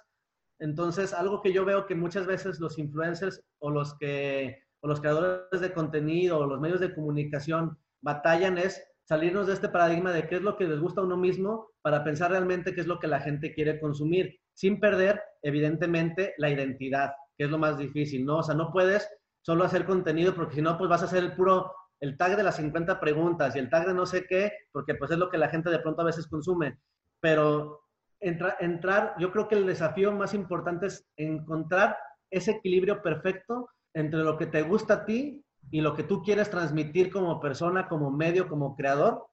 Entonces, algo que yo veo que muchas veces los influencers o los que o los creadores de contenido o los medios de comunicación batallan es salirnos de este paradigma de qué es lo que les gusta a uno mismo para pensar realmente qué es lo que la gente quiere consumir, sin perder, evidentemente, la identidad, que es lo más difícil, ¿no? O sea, no puedes solo hacer contenido porque si no, pues vas a ser el puro el tag de las 50 preguntas y el tag de no sé qué, porque pues es lo que la gente de pronto a veces consume. Pero entra, entrar, yo creo que el desafío más importante es encontrar ese equilibrio perfecto entre lo que te gusta a ti y lo que tú quieres transmitir como persona, como medio, como creador,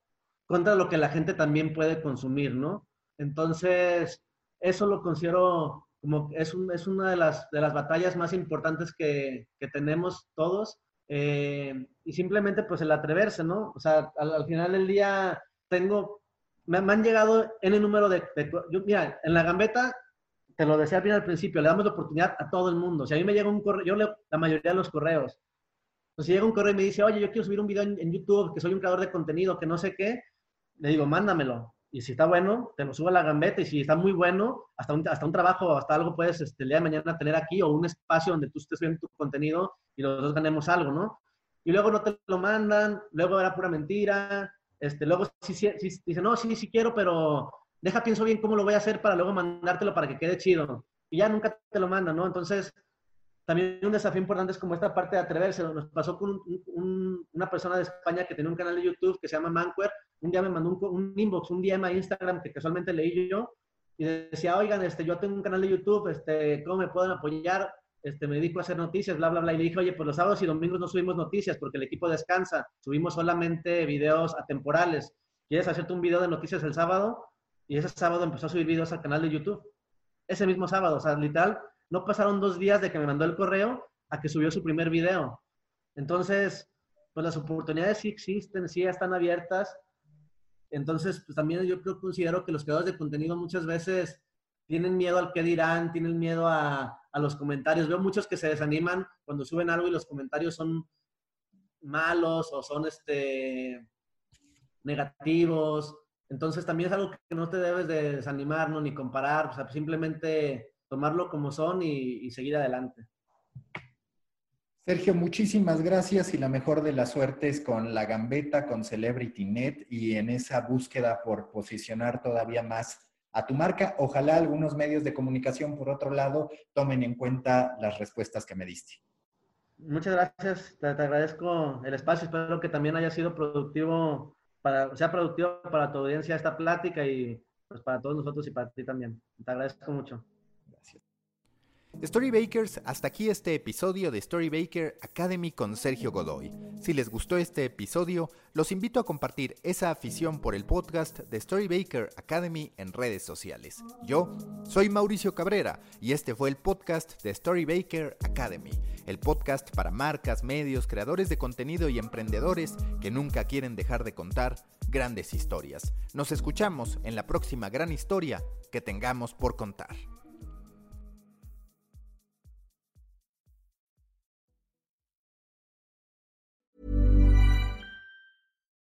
contra lo que la gente también puede consumir, ¿no? Entonces, eso lo considero como es, es una de las, de las batallas más importantes que, que tenemos todos. Eh, y simplemente pues el atreverse, ¿no? O sea, al, final del día tengo, me, han llegado en el número de, yo, mira, en la gambeta, te lo decía bien al principio, le damos la oportunidad a todo el mundo. Si a mí me llega un correo, yo leo la mayoría de los correos. Entonces si llega un correo y me dice, oye, yo quiero subir un video en, en YouTube, que soy un creador de contenido, que no sé qué, le digo, mándamelo y si está bueno, te lo subo a la gambeta y si está muy bueno, hasta un, hasta un trabajo, hasta algo puedes este, el día de mañana tener aquí o un espacio donde tú estés viendo tu contenido y los dos ganemos algo, ¿no? Y luego no te lo mandan, luego era pura mentira, este, luego sí, sí, sí, dice, no, sí, sí quiero, pero deja, pienso bien cómo lo voy a hacer para luego mandártelo para que quede chido. Y ya nunca te lo mandan, ¿no? Entonces, también un desafío importante es como esta parte de atreverse. Nos pasó con una persona de España que tenía un canal de YouTube que se llama Manquer. Un día me mandó un, inbox, un DM a Instagram que casualmente leí yo y decía, oigan, este, yo tengo un canal de YouTube, este, ¿cómo me pueden apoyar? Este, me dedico a hacer noticias, bla, bla, bla. Y le dije, oye, pues los sábados y domingos no subimos noticias porque el equipo descansa. Subimos solamente videos atemporales. ¿Quieres hacerte un video de noticias el sábado? Y ese sábado empezó a subir videos al canal de YouTube. Ese mismo sábado, o sea, literal, no pasaron dos días de que me mandó el correo a que subió su primer video. Entonces, pues las oportunidades sí existen, sí están abiertas. Entonces, pues también yo considero que los creadores de contenido muchas veces tienen miedo al que dirán, tienen miedo a, a los comentarios. Veo muchos que se desaniman cuando suben algo y los comentarios son malos o son este, negativos. Entonces también es algo que no te debes de desanimar, ¿no? ni comparar, o sea, simplemente tomarlo como son y, seguir adelante. Sergio, muchísimas gracias y la mejor de las suertes con la gambeta, con CelebrityNet y en esa búsqueda por posicionar todavía más a tu marca. Ojalá algunos medios de comunicación, por otro lado, tomen en cuenta las respuestas que me diste. Muchas gracias, te, agradezco el espacio, espero que también haya sido productivo, para, sea productivo para tu audiencia esta plática y pues para todos nosotros y para ti también. Te agradezco mucho. Storybakers, hasta aquí este episodio de Storybaker Academy con Sergio Godoy. Si les gustó este episodio, los invito a compartir esa afición por el podcast de Storybaker Academy en redes sociales. Yo soy Mauricio Cabrera y este fue el podcast de Storybaker Academy, el podcast para marcas, medios, creadores de contenido y emprendedores que nunca quieren dejar de contar grandes historias. Nos escuchamos en la próxima gran historia que tengamos por contar.